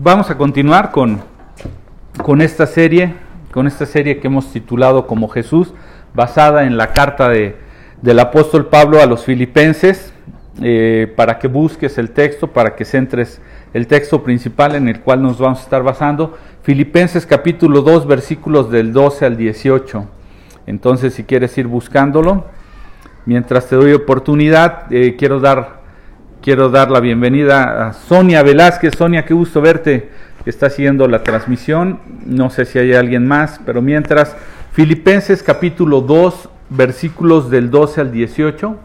Vamos a continuar con, con esta serie, con esta serie que hemos titulado como Jesús, basada en la carta de, del apóstol Pablo a los filipenses, eh, para que busques el texto, para que centres el texto principal en el cual nos vamos a estar basando. Filipenses capítulo 2, versículos del 12 al 18. Entonces, si quieres ir buscándolo, mientras te doy oportunidad, eh, quiero dar Quiero dar la bienvenida a Sonia Velázquez. Sonia, qué gusto verte. Está siguiendo la transmisión. No sé si hay alguien más, pero mientras, Filipenses capítulo 2, versículos del 12 al 18.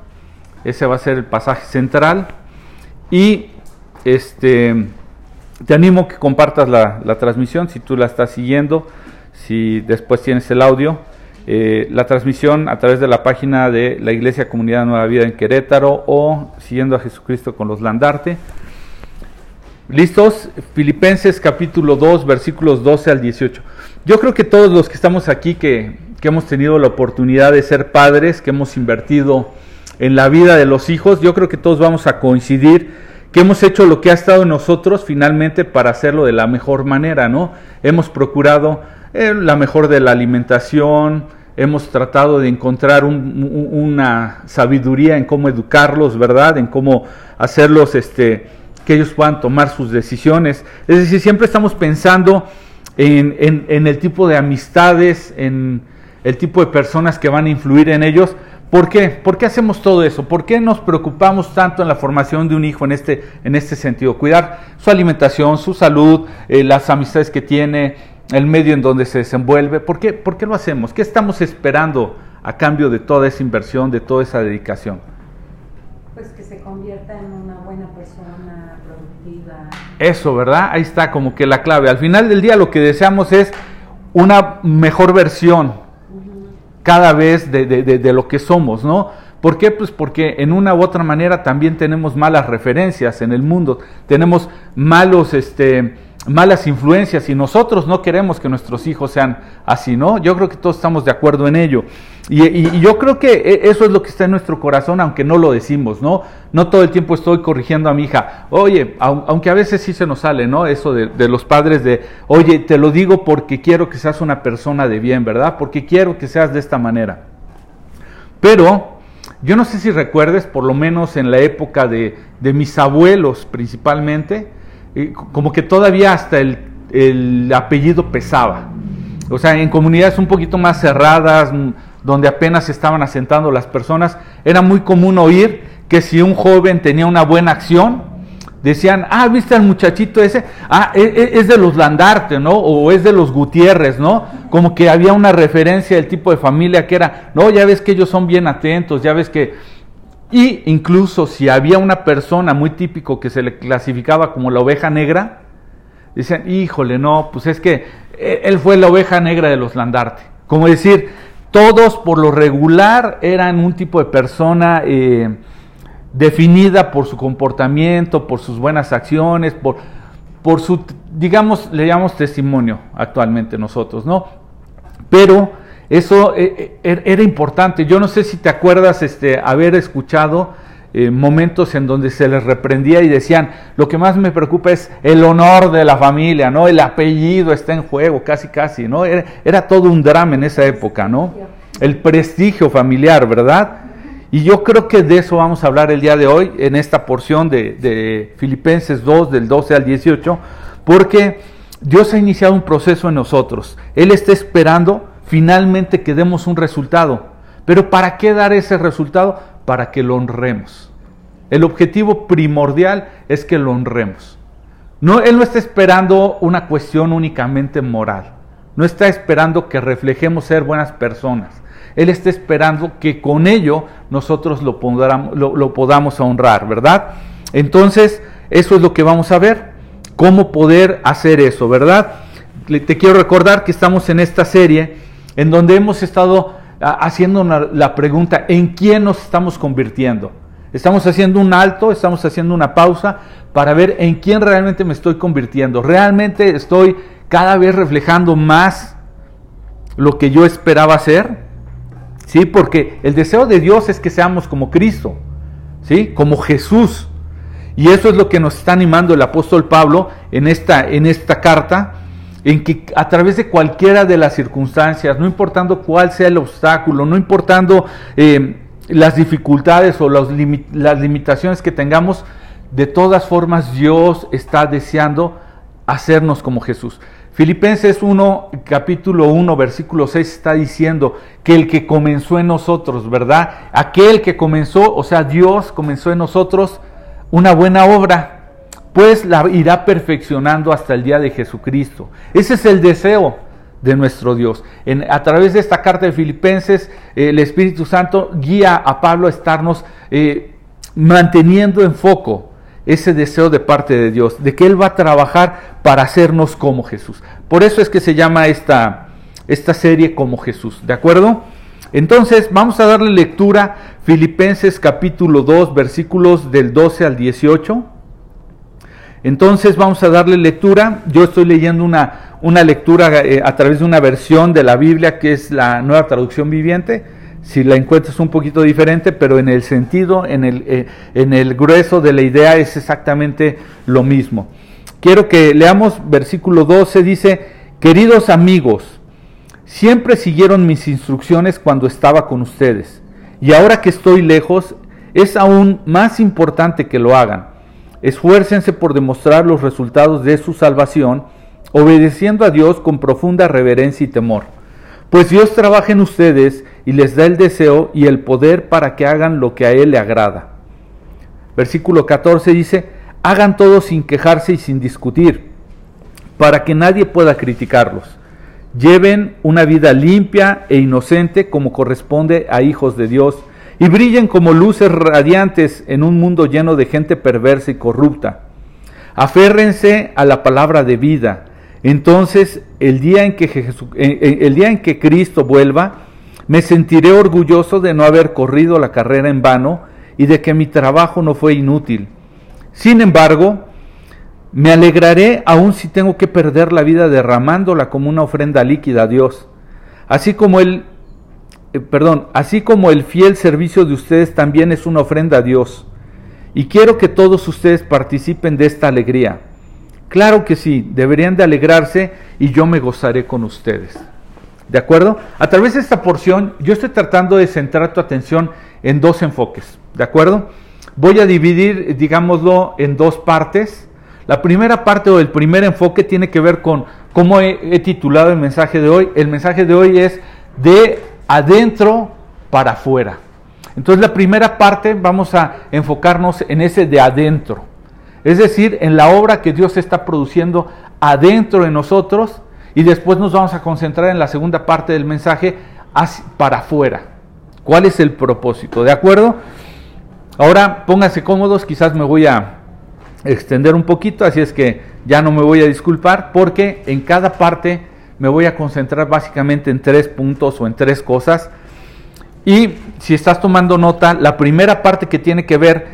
Ese va a ser el pasaje central. Y este, te animo a que compartas la, la transmisión si tú la estás siguiendo, si después tienes el audio. Eh, la transmisión a través de la página de la Iglesia Comunidad Nueva Vida en Querétaro o siguiendo a Jesucristo con los Landarte. ¿Listos? Filipenses capítulo 2, versículos 12 al 18. Yo creo que todos los que estamos aquí, que, que hemos tenido la oportunidad de ser padres, que hemos invertido en la vida de los hijos, yo creo que todos vamos a coincidir que hemos hecho lo que ha estado en nosotros finalmente para hacerlo de la mejor manera, ¿no? Hemos procurado eh, la mejor de la alimentación, hemos tratado de encontrar una sabiduría en cómo educarlos, ¿verdad? En cómo hacerlos, este, que ellos puedan tomar sus decisiones. Es decir, siempre estamos pensando en, en el tipo de amistades, en el tipo de personas que van a influir en ellos, ¿Por qué? ¿Por qué hacemos todo eso? ¿Por qué nos preocupamos tanto en la formación de un hijo en este, en este sentido? Cuidar su alimentación, su salud, eh, las amistades que tiene, el medio en donde se desenvuelve. ¿Por qué? ¿Por qué lo hacemos? ¿Qué estamos esperando a cambio de toda esa inversión, de toda esa dedicación? Pues que se convierta en una buena persona productiva. Eso, ¿verdad? Ahí está como que la clave. Al final del día lo que deseamos es una mejor versión cada vez de, de, de, lo que somos, ¿no? ¿Por qué? Pues porque en una u otra manera también tenemos malas referencias en el mundo, tenemos malos, este, malas influencias y nosotros no queremos que nuestros hijos sean así, ¿no? Yo creo que todos estamos de acuerdo en ello. Y, yo creo que e, eso es lo que está en nuestro corazón, aunque no lo decimos, ¿no? No todo el tiempo estoy corrigiendo a mi hija, oye, aunque a veces sí se nos sale, ¿no? Eso de, los padres de, oye, te lo digo porque quiero que seas una persona de bien, ¿verdad? Porque quiero que seas de esta manera. Pero yo no sé si recuerdes, por lo menos en la época de, de mis abuelos principalmente, como que todavía hasta el, el, apellido pesaba. O sea, en comunidades un poquito más cerradas, mm, donde apenas estaban asentando las personas, era muy común oír que si un joven tenía una buena acción, decían, ah, viste al muchachito ese, ah, e, e, es, de los Landarte, ¿no? O es de los Gutiérrez, ¿no? Como que había una referencia del tipo de familia que era, no, ya ves que ellos son bien atentos, ya ves que y incluso si había una persona muy típico que se le clasificaba como la oveja negra, decían, híjole, no, pues es que e, él fue la oveja negra de los Landarte. Como decir, todos por lo regular eran un tipo de persona eh, definida por su comportamiento, por sus buenas acciones, por, por su, digamos, le llamamos testimonio actualmente nosotros, ¿no? Pero eso eh, eh, er, era importante. Yo no sé si te acuerdas este, haber escuchado eh, momentos en donde se les reprendía y decían, lo que más me preocupa es el honor de la familia, ¿no? El apellido está en juego, casi, casi, ¿no? Era, todo un drama en esa época, ¿no? El prestigio familiar, ¿verdad? Y yo creo que de eso vamos a hablar el día de hoy, en esta porción de, de Filipenses 2, del 12 al 18, porque Dios ha iniciado un proceso en nosotros. Él está esperando finalmente que demos un resultado. Pero ¿para qué dar ese resultado? Para que lo honremos. El objetivo primordial es que lo honremos. No, él no está esperando una cuestión únicamente moral. No está esperando que reflejemos ser buenas personas. Él está esperando que con ello nosotros lo, lo, lo podamos honrar, ¿verdad? Entonces, eso es lo que vamos a ver. Cómo poder hacer eso, ¿verdad? Te quiero recordar que estamos en esta serie en donde hemos estado ah, haciendo la pregunta, ¿en quién nos estamos convirtiendo? Estamos haciendo un alto, estamos haciendo una pausa para ver en quién realmente me estoy convirtiendo. ¿Realmente estoy cada vez reflejando más lo que yo esperaba ser? ¿Sí? Porque el deseo de Dios es que seamos como Cristo, ¿sí? Como Jesús. Y eso es lo que nos está animando el apóstol Pablo en esta, en esta carta, en que a través de cualquiera de las circunstancias, no importando cuál sea el obstáculo, no importando eh, las dificultades o las limitaciones que tengamos, de todas formas Dios está deseando hacernos como Jesús. Filipenses 1, capítulo 1, versículo 6 está diciendo que el que comenzó en nosotros, ¿verdad? Aquel que comenzó, o sea, Dios comenzó en nosotros una buena obra, pues la irá perfeccionando hasta el día de Jesucristo. Ese es el deseo de nuestro Dios. En, a través de esta carta de Filipenses, eh, el Espíritu Santo guía a Pablo a estarnos eh, manteniendo en foco ese deseo de parte de Dios, de que Él va a trabajar para hacernos como Jesús. Por eso es que se llama esta, esta serie como Jesús, ¿de acuerdo? Entonces vamos a darle lectura Filipenses capítulo 2 versículos del 12 al 18. Entonces vamos a darle lectura. Yo estoy leyendo una, una lectura eh, a través de una versión de la Biblia que es la nueva traducción viviente si la encuentras un poquito diferente, pero en el sentido, en el, eh, en el grueso de la idea es exactamente lo mismo. Quiero que leamos versículo 12, dice, queridos amigos, siempre siguieron mis instrucciones cuando estaba con ustedes, y ahora que estoy lejos, es aún más importante que lo hagan. Esfuércense por demostrar los resultados de su salvación, obedeciendo a Dios con profunda reverencia y temor pues Dios trabaja en ustedes y les da el deseo y el poder para que hagan lo que a Él le agrada. Versículo 14 dice, hagan todo sin quejarse y sin discutir, para que nadie pueda criticarlos. Lleven una vida limpia e inocente como corresponde a hijos de Dios, y brillen como luces radiantes en un mundo lleno de gente perversa y corrupta. Aférrense a la palabra de vida entonces, el día en que, el día en que Cristo vuelva, me sentiré orgulloso de no haber corrido la carrera en vano y de que mi trabajo no fue inútil. Sin embargo, me alegraré aun si tengo que perder la vida derramándola como una ofrenda líquida a Dios. Así como el eh, perdón, así como el fiel servicio de ustedes también es una ofrenda a Dios. Y quiero que todos ustedes participen de esta alegría. Claro que sí, deberían de alegrarse y yo me gozaré con ustedes. ¿De acuerdo? A través de esta porción yo estoy tratando de centrar tu atención en dos enfoques. ¿De acuerdo? Voy a dividir, digámoslo, en dos partes. La primera parte o el primer enfoque tiene que ver con cómo he, titulado el mensaje de hoy. El mensaje de hoy es de adentro para afuera. Entonces la primera parte vamos a enfocarnos en ese de adentro. Es decir, en la obra que Dios está produciendo adentro de nosotros y después nos vamos a concentrar en la segunda parte del mensaje para afuera. ¿Cuál es el propósito? ¿De acuerdo? Ahora pónganse cómodos, quizás me voy a extender un poquito, así es que ya no me voy a disculpar porque en cada parte me voy a concentrar básicamente en tres puntos o en tres cosas. Y si estás tomando nota, la primera parte que tiene que ver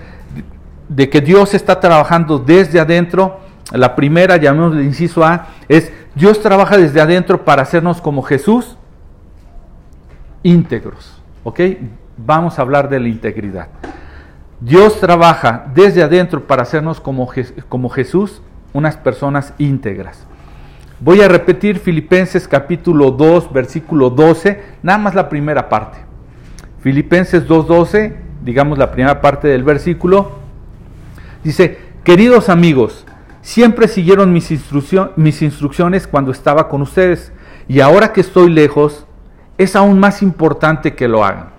de que Dios está trabajando desde adentro, la primera, llamémosle inciso A, es Dios trabaja desde adentro para hacernos como Jesús íntegros. ¿Ok? Vamos a hablar de la integridad. Dios trabaja desde adentro para hacernos como, como Jesús, unas personas íntegras. Voy a repetir Filipenses capítulo 2, versículo 12, nada más la primera parte. Filipenses 2.12, digamos la primera parte del versículo, Dice, queridos amigos, siempre siguieron mis, mis instrucciones cuando estaba con ustedes y ahora que estoy lejos, es aún más importante que lo hagan.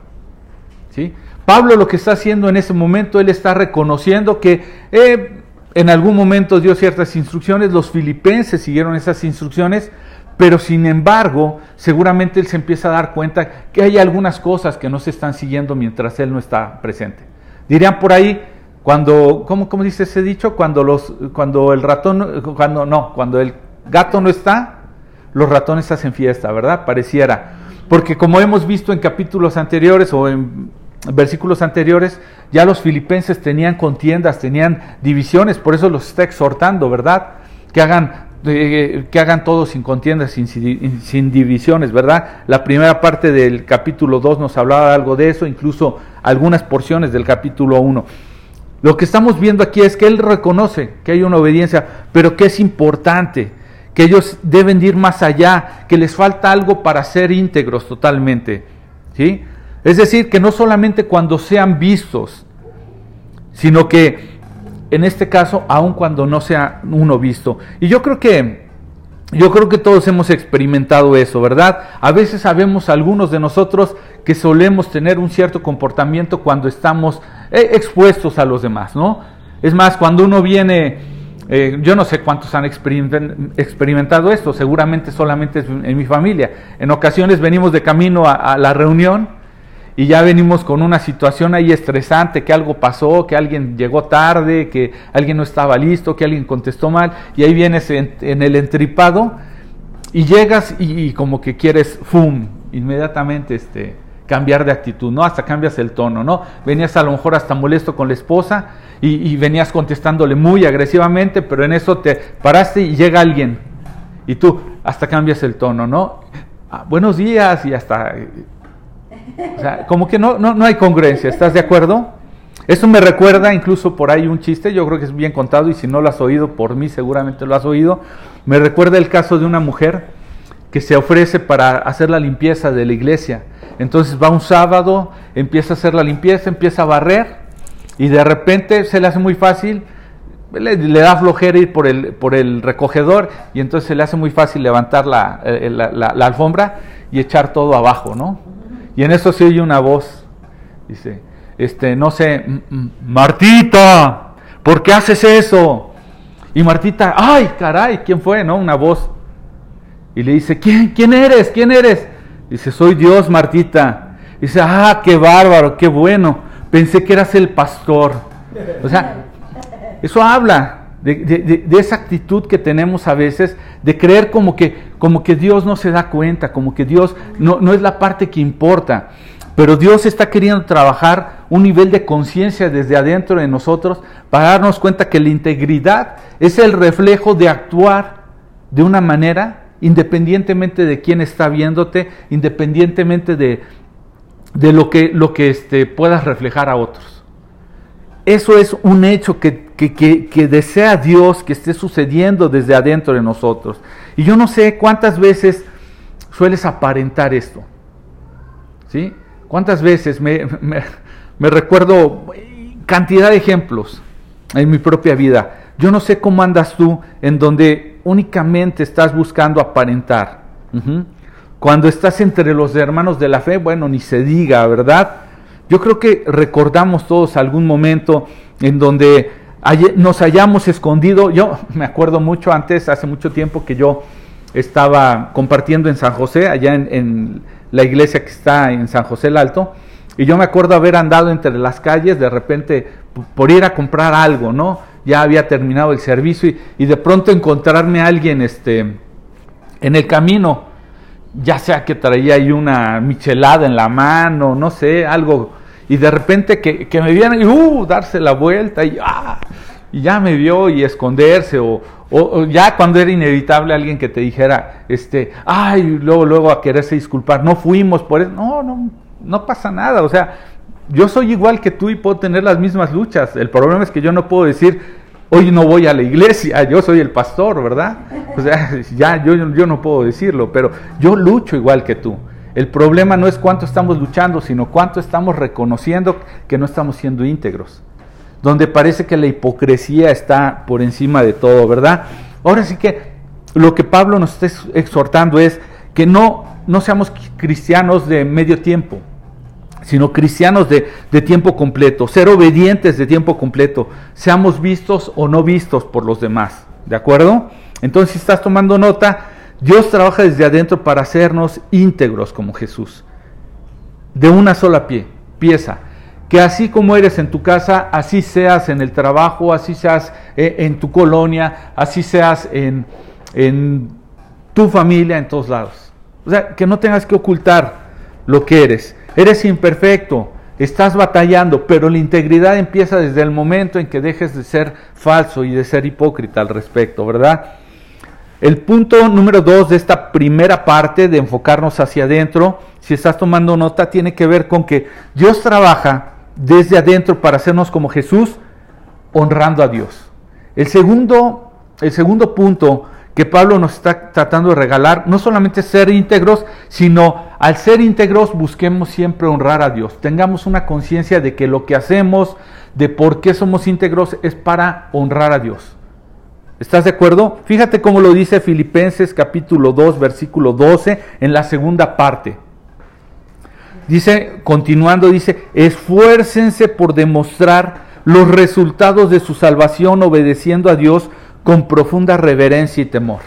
¿Sí? Pablo lo que está haciendo en ese momento, él está reconociendo que eh, en algún momento dio ciertas instrucciones, los filipenses siguieron esas instrucciones, pero sin embargo, seguramente él se empieza a dar cuenta que hay algunas cosas que no se están siguiendo mientras él no está presente. Dirían por ahí, cuando, ¿cómo, ¿cómo, dice ese dicho? Cuando, los, cuando el ratón, cuando no, cuando el gato no está, los ratones hacen fiesta, ¿verdad? Pareciera. Porque como hemos visto en capítulos anteriores o en versículos anteriores, ya los filipenses tenían contiendas, tenían divisiones, por eso los está exhortando, ¿verdad? Que hagan, que hagan todo sin contiendas, sin, sin divisiones, ¿verdad? La primera parte del capítulo 2 nos hablaba algo de eso, incluso algunas porciones del capítulo 1. Lo que estamos viendo aquí es que Él reconoce que hay una obediencia, pero que es importante, que ellos deben ir más allá, que les falta algo para ser íntegros totalmente. ¿sí? Es decir, que no solamente cuando sean vistos, sino que en este caso, aun cuando no sea uno visto. Y yo creo que yo creo que todos hemos experimentado eso, ¿verdad? A veces sabemos algunos de nosotros que solemos tener un cierto comportamiento cuando estamos eh, expuestos a los demás, ¿no? Es más, cuando uno viene, eh, yo no sé cuántos han experimentado esto, seguramente solamente en mi familia. En ocasiones venimos de camino a la reunión y ya venimos con una situación ahí estresante, que algo pasó, que alguien llegó tarde, que alguien no estaba listo, que alguien contestó mal, y ahí vienes en, el entripado y llegas y, como que quieres, ¡fum!, inmediatamente este, cambiar de actitud, ¿no? Hasta cambias el tono, ¿no? Venías a lo mejor hasta molesto con la esposa y, venías contestándole muy agresivamente, pero en eso te paraste y llega alguien y tú hasta cambias el tono, ¿no? Ah, buenos días y hasta o sea, como que no, no, no hay congruencia, ¿estás de acuerdo? Eso me recuerda incluso por ahí un chiste, yo creo que es bien contado y si no lo has oído por mí seguramente lo has oído. Me recuerda el caso de una mujer que se ofrece para hacer la limpieza de la iglesia. Entonces va un sábado, empieza a hacer la limpieza, empieza a barrer y de repente se le hace muy fácil, le, da flojera ir por el, por el recogedor y entonces se le hace muy fácil levantar la, eh, la, la alfombra y echar todo abajo, ¿no? Y en eso se oye una voz. Dice, este, no sé, Martita, ¿por qué haces eso? Y Martita, ay, caray, ¿quién fue? ¿No? Una voz. Y le dice, ¿quién, quién eres? ¿Quién eres? Dice, soy Dios, Martita. Dice, ah, qué bárbaro, qué bueno. Pensé que eras el pastor. O sea, eso habla de, esa actitud que tenemos a veces de creer como que, como que Dios no se da cuenta, como que Dios no, no es la parte que importa. Pero Dios está queriendo trabajar un nivel de conciencia desde adentro de nosotros para darnos cuenta que la integridad es el reflejo de actuar de una manera independientemente de quién está viéndote, independientemente de, de lo que, lo que este, puedas reflejar a otros. Eso es un hecho que, que, desea Dios que esté sucediendo desde adentro de nosotros. Y yo no sé cuántas veces sueles aparentar esto. ¿Sí? ¿Cuántas veces me, recuerdo cantidad de ejemplos en mi propia vida? Yo no sé cómo andas tú en donde únicamente estás buscando aparentar. Cuando estás entre los hermanos de la fe, bueno, ni se diga, ¿verdad? Yo creo que recordamos todos algún momento en donde nos hayamos escondido. Yo me acuerdo mucho antes, hace mucho tiempo que yo estaba compartiendo en San José, allá en, la iglesia que está en San José el Alto, y yo me acuerdo haber andado entre las calles de repente por ir a comprar algo, ¿no? Ya había terminado el servicio y, de pronto encontrarme a alguien este, en el camino, ya sea que traía ahí una michelada en la mano, no sé, algo y de repente que, me vieran y uh, darse la vuelta y, ah, y ya me vio y esconderse o, o, ya cuando era inevitable alguien que te dijera, este, ay, luego, luego a quererse disculpar, no fuimos por eso, no, no, no pasa nada, o sea, yo soy igual que tú y puedo tener las mismas luchas, el problema es que yo no puedo decir, hoy no voy a la iglesia, yo soy el pastor, ¿verdad? O sea, ya yo, yo no puedo decirlo, pero yo lucho igual que tú. El problema no es cuánto estamos luchando, sino cuánto estamos reconociendo que no estamos siendo íntegros. Donde parece que la hipocresía está por encima de todo, ¿verdad? Ahora sí que lo que Pablo nos está exhortando es que no, no seamos cristianos de medio tiempo, sino cristianos de, de, tiempo completo, ser obedientes de tiempo completo, seamos vistos o no vistos por los demás, ¿de acuerdo? Entonces, si estás tomando nota, Dios trabaja desde adentro para hacernos íntegros como Jesús. De una sola pie, pieza. Que así como eres en tu casa, así seas en el trabajo, así seas eh, en tu colonia, así seas en, en tu familia, en todos lados. O sea, que no tengas que ocultar lo que eres. Eres imperfecto, estás batallando, pero la integridad empieza desde el momento en que dejes de ser falso y de ser hipócrita al respecto, ¿verdad? El punto número dos de esta primera parte de enfocarnos hacia adentro, si estás tomando nota, tiene que ver con que Dios trabaja desde adentro para hacernos como Jesús, honrando a Dios. El segundo, el segundo punto que Pablo nos está tratando de regalar, no solamente ser íntegros, sino al ser íntegros busquemos siempre honrar a Dios. Tengamos una conciencia de que lo que hacemos, de por qué somos íntegros, es para honrar a Dios. ¿Estás de acuerdo? Fíjate cómo lo dice Filipenses capítulo 2, versículo 12, en la segunda parte. Dice, continuando, dice, esfuércense por demostrar los resultados de su salvación obedeciendo a Dios con profunda reverencia y temor.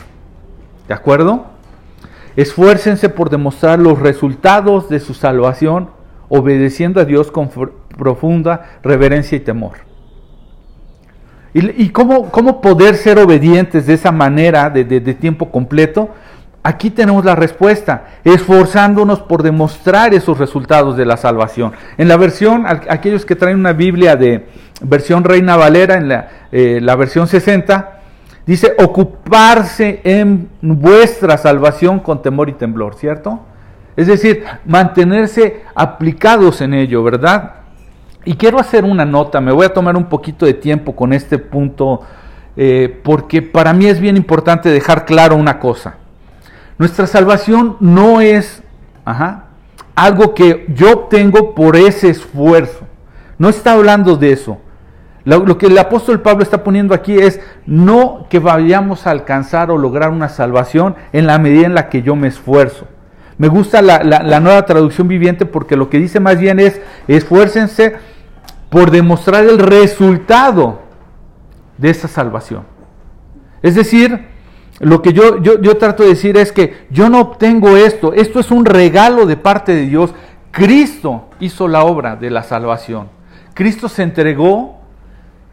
¿De acuerdo? Esfuércense por demostrar los resultados de su salvación obedeciendo a Dios con profunda reverencia y temor. ¿Y, cómo, cómo, poder ser obedientes de esa manera de, de tiempo completo? Aquí tenemos la respuesta, esforzándonos por demostrar esos resultados de la salvación. En la versión, aquellos que traen una Biblia de versión Reina Valera, en la, eh, versión 60, dice ocuparse en vuestra salvación con temor y temblor, ¿cierto? Es decir, mantenerse aplicados en ello, ¿verdad? Y quiero hacer una nota, me voy a tomar un poquito de tiempo con este punto, eh, porque para mí es bien importante dejar claro una cosa. Nuestra salvación no es algo que yo obtengo por ese esfuerzo. No está hablando de eso. Lo, que el apóstol Pablo está poniendo aquí es no que vayamos a alcanzar o lograr una salvación en la medida en la que yo me esfuerzo. Me gusta la, la nueva traducción viviente porque lo que dice más bien es esfuércense por demostrar el resultado de esa salvación. Es decir, lo que yo, yo, trato de decir es que yo no obtengo esto, esto es un regalo de parte de Dios. Cristo hizo la obra de la salvación. Cristo se entregó,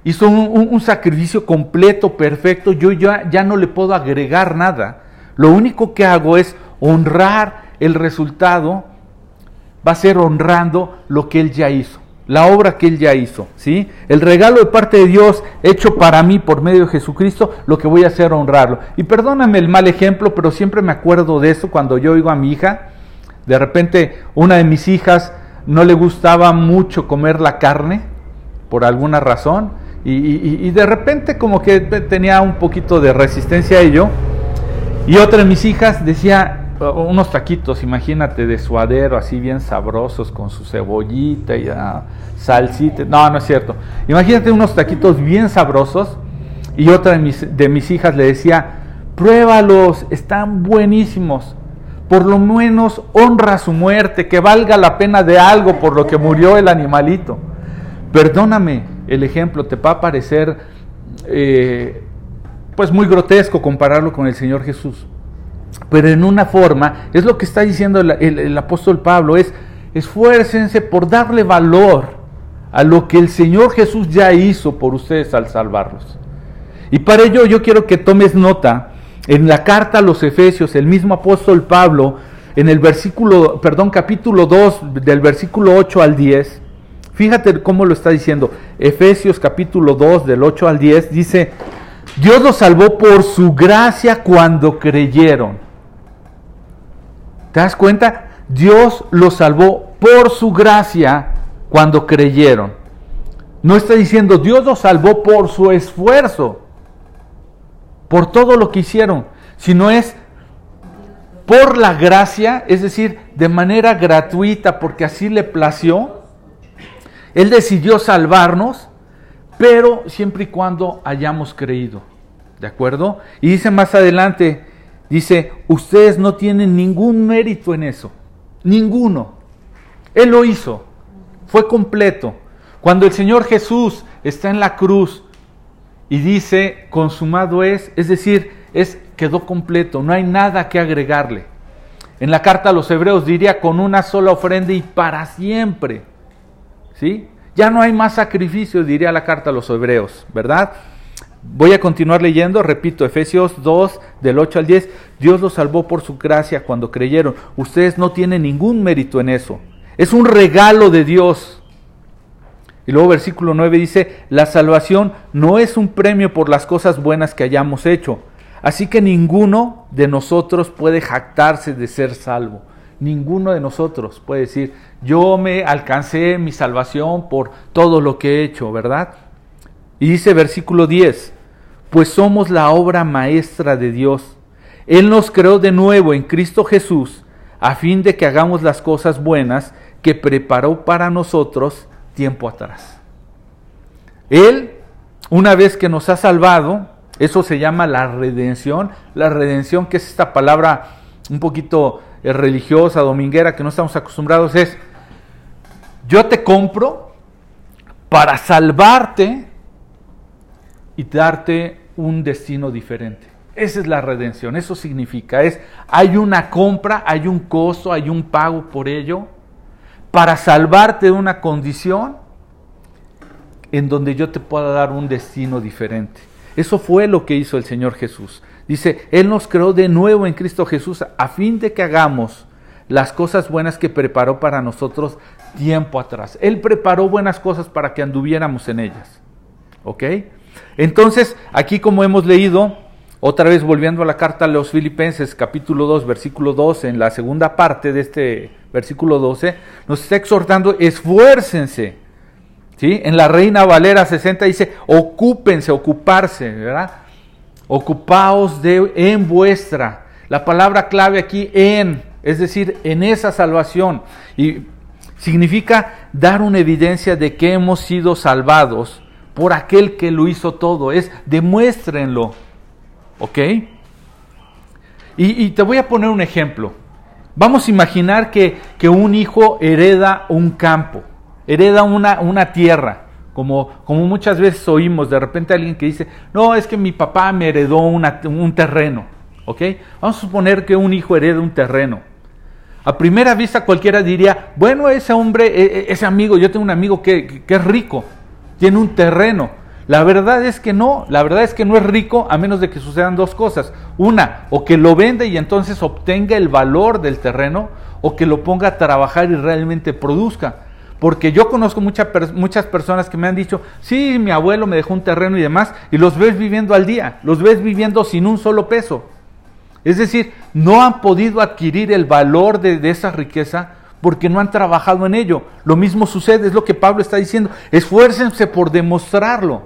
hizo un, sacrificio completo, perfecto. Yo ya, ya no le puedo agregar nada. Lo único que hago es honrar el resultado, va a ser honrando lo que Él ya hizo la obra que Él ya hizo, ¿sí? El regalo de parte de Dios hecho para mí por medio de Jesucristo, lo que voy a hacer honrarlo. Y perdóname el mal ejemplo, pero siempre me acuerdo de eso cuando yo oigo a mi hija, de repente una de mis hijas no le gustaba mucho comer la carne, por alguna razón, y de repente como que tenía un poquito de resistencia a ello, y otra de mis hijas decía, unos taquitos, imagínate, de suadero, así bien sabrosos, con su cebollita y uh, salsita. No, no es cierto. Imagínate unos taquitos bien sabrosos. Y otra de mis, de mis hijas le decía, pruébalos, están buenísimos. Por lo menos honra su muerte, que valga la pena de algo por lo que murió el animalito. Perdóname el ejemplo, te va a parecer eh, pues muy grotesco compararlo con el Señor Jesús pero en una forma, es lo que está diciendo el, apóstol Pablo, es esfuércense por darle valor a lo que el Señor Jesús ya hizo por ustedes al salvarlos. Y para ello yo quiero que tomes nota en la carta a los Efesios, el mismo apóstol Pablo, en el versículo, perdón, capítulo 2, del versículo 8 al 10, fíjate cómo lo está diciendo. Efesios capítulo 2, del 8 al 10, dice, Dios los salvó por su gracia cuando creyeron. ¿Te das cuenta? Dios los salvó por su gracia cuando creyeron. No está diciendo Dios los salvó por su esfuerzo, por todo lo que hicieron, sino es por la gracia, es decir, de manera gratuita, porque así le plació. Él decidió salvarnos pero siempre y cuando hayamos creído. ¿De acuerdo? Y dice más adelante, dice, ustedes no tienen ningún mérito en eso, ninguno. Él lo hizo, fue completo. Cuando el Señor Jesús está en la cruz y dice, consumado es, es decir, es quedó completo, no hay nada que agregarle. En la carta a los hebreos diría con una sola ofrenda y para siempre. ¿Sí? Ya no hay más sacrificios, diría la carta a los hebreos, ¿verdad? Voy a continuar leyendo, repito, Efesios 2, del 8 al 10, Dios los salvó por su gracia cuando creyeron. Ustedes no tienen ningún mérito en eso. Es un regalo de Dios. Y luego versículo 9 dice, la salvación no es un premio por las cosas buenas que hayamos hecho. Así que ninguno de nosotros puede jactarse de ser salvo. Ninguno de nosotros puede decir, yo me alcancé mi salvación por todo lo que he hecho, ¿verdad? Y dice versículo 10, pues somos la obra maestra de Dios. Él nos creó de nuevo en Cristo Jesús a fin de que hagamos las cosas buenas que preparó para nosotros tiempo atrás. Él, una vez que nos ha salvado, eso se llama la redención. La redención, que es esta palabra un poquito eh, religiosa, dominguera, que no estamos acostumbrados, es, yo te compro para salvarte y darte un destino diferente. Esa es la redención, eso significa, es, hay una compra, hay un costo, hay un pago por ello, para salvarte de una condición en donde yo te pueda dar un destino diferente. Eso fue lo que hizo el Señor Jesús. Dice, Él nos creó de nuevo en Cristo Jesús a fin de que hagamos las cosas buenas que preparó para nosotros tiempo atrás. Él preparó buenas cosas para que anduviéramos en ellas. ¿Ok? Entonces, aquí como hemos leído, otra vez volviendo a la carta a los Filipenses, capítulo 2, versículo 12, en la segunda parte de este versículo 12, nos está exhortando, esfuércense. ¿sí? En la Reina Valera 60 dice, ocúpense, ocuparse, ¿verdad? Ocupaos de, en vuestra. La palabra clave aquí, en, es decir, en esa salvación. Y significa dar una evidencia de que hemos sido salvados por aquel que lo hizo todo. Es demuéstrenlo. ¿Ok? Y, te voy a poner un ejemplo. Vamos a imaginar que, un hijo hereda un campo, hereda una, una tierra. Como, como, muchas veces oímos de repente alguien que dice, no, es que mi papá me heredó un terreno. ¿Ok? Vamos a suponer que un hijo hereda un terreno. A primera vista cualquiera diría, bueno, ese hombre, e, e, ese amigo, yo tengo un amigo que, que es rico, tiene un terreno. La verdad es que no, la verdad es que no es rico a menos de que sucedan dos cosas. Una, o que lo venda y entonces obtenga el valor del terreno, o que lo ponga a trabajar y realmente produzca. Porque yo conozco muchas personas que me han dicho, sí, mi abuelo me dejó un terreno y demás, y los ves viviendo al día, los ves viviendo sin un solo peso. Es decir, no han podido adquirir el valor de, esa riqueza porque no han trabajado en ello. Lo mismo sucede, es lo que Pablo está diciendo. Esfuércense por demostrarlo.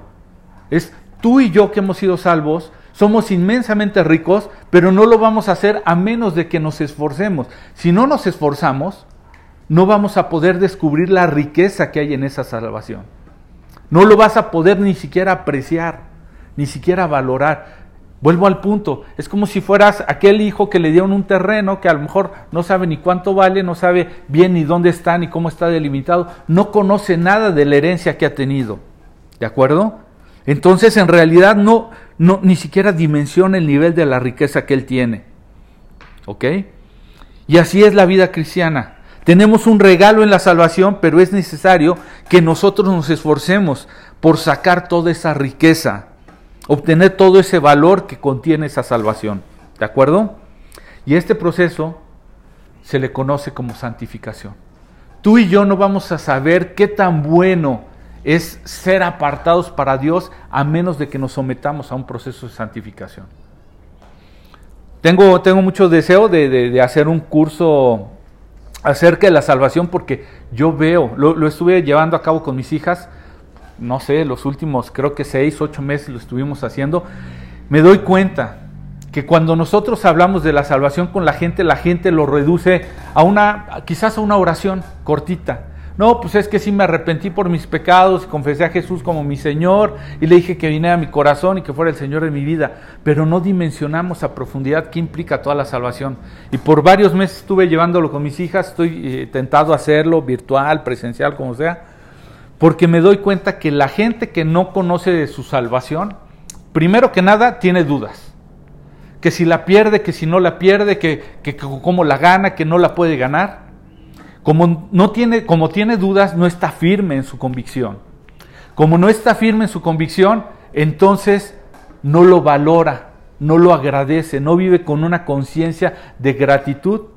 Es tú y yo que hemos sido salvos, somos inmensamente ricos, pero no lo vamos a hacer a menos de que nos esforcemos. Si no nos esforzamos, no vamos a poder descubrir la riqueza que hay en esa salvación. No lo vas a poder ni siquiera apreciar, ni siquiera valorar. Vuelvo al punto, es como si fueras aquel hijo que le dieron un terreno que a lo mejor no sabe ni cuánto vale, no sabe bien ni dónde está, ni cómo está delimitado, no conoce nada de la herencia que ha tenido. ¿De acuerdo? Entonces, en realidad, no, no, ni siquiera dimensiona el nivel de la riqueza que él tiene. ¿Ok? Y así es la vida cristiana. Tenemos un regalo en la salvación, pero es necesario que nosotros nos esforcemos por sacar toda esa riqueza, obtener todo ese valor que contiene esa salvación. ¿De acuerdo? Y este proceso se le conoce como santificación. Tú y yo no vamos a saber qué tan bueno es ser apartados para Dios a menos de que nos sometamos a un proceso de santificación. Tengo, tengo mucho deseo de, hacer un curso acerca de la salvación porque yo veo, lo, lo, estuve llevando a cabo con mis hijas, no sé, los últimos creo que seis, ocho meses lo estuvimos haciendo, me doy cuenta que cuando nosotros hablamos de la salvación con la gente, la gente lo reduce a una, quizás a una oración cortita no, pues es que sí me arrepentí por mis pecados, confesé a Jesús como mi Señor y le dije que viniera a mi corazón y que fuera el Señor de mi vida. Pero no dimensionamos a profundidad qué implica toda la salvación. Y por varios meses estuve llevándolo con mis hijas, estoy eh, tentado a hacerlo, virtual, presencial, como sea, porque me doy cuenta que la gente que no conoce de su salvación, primero que nada, tiene dudas. Que si la pierde, que si no la pierde, que, que, que cómo la gana, que no la puede ganar. Como, no tiene, como tiene dudas, no está firme en su convicción. Como no está firme en su convicción, entonces no lo valora, no lo agradece, no vive con una conciencia de gratitud.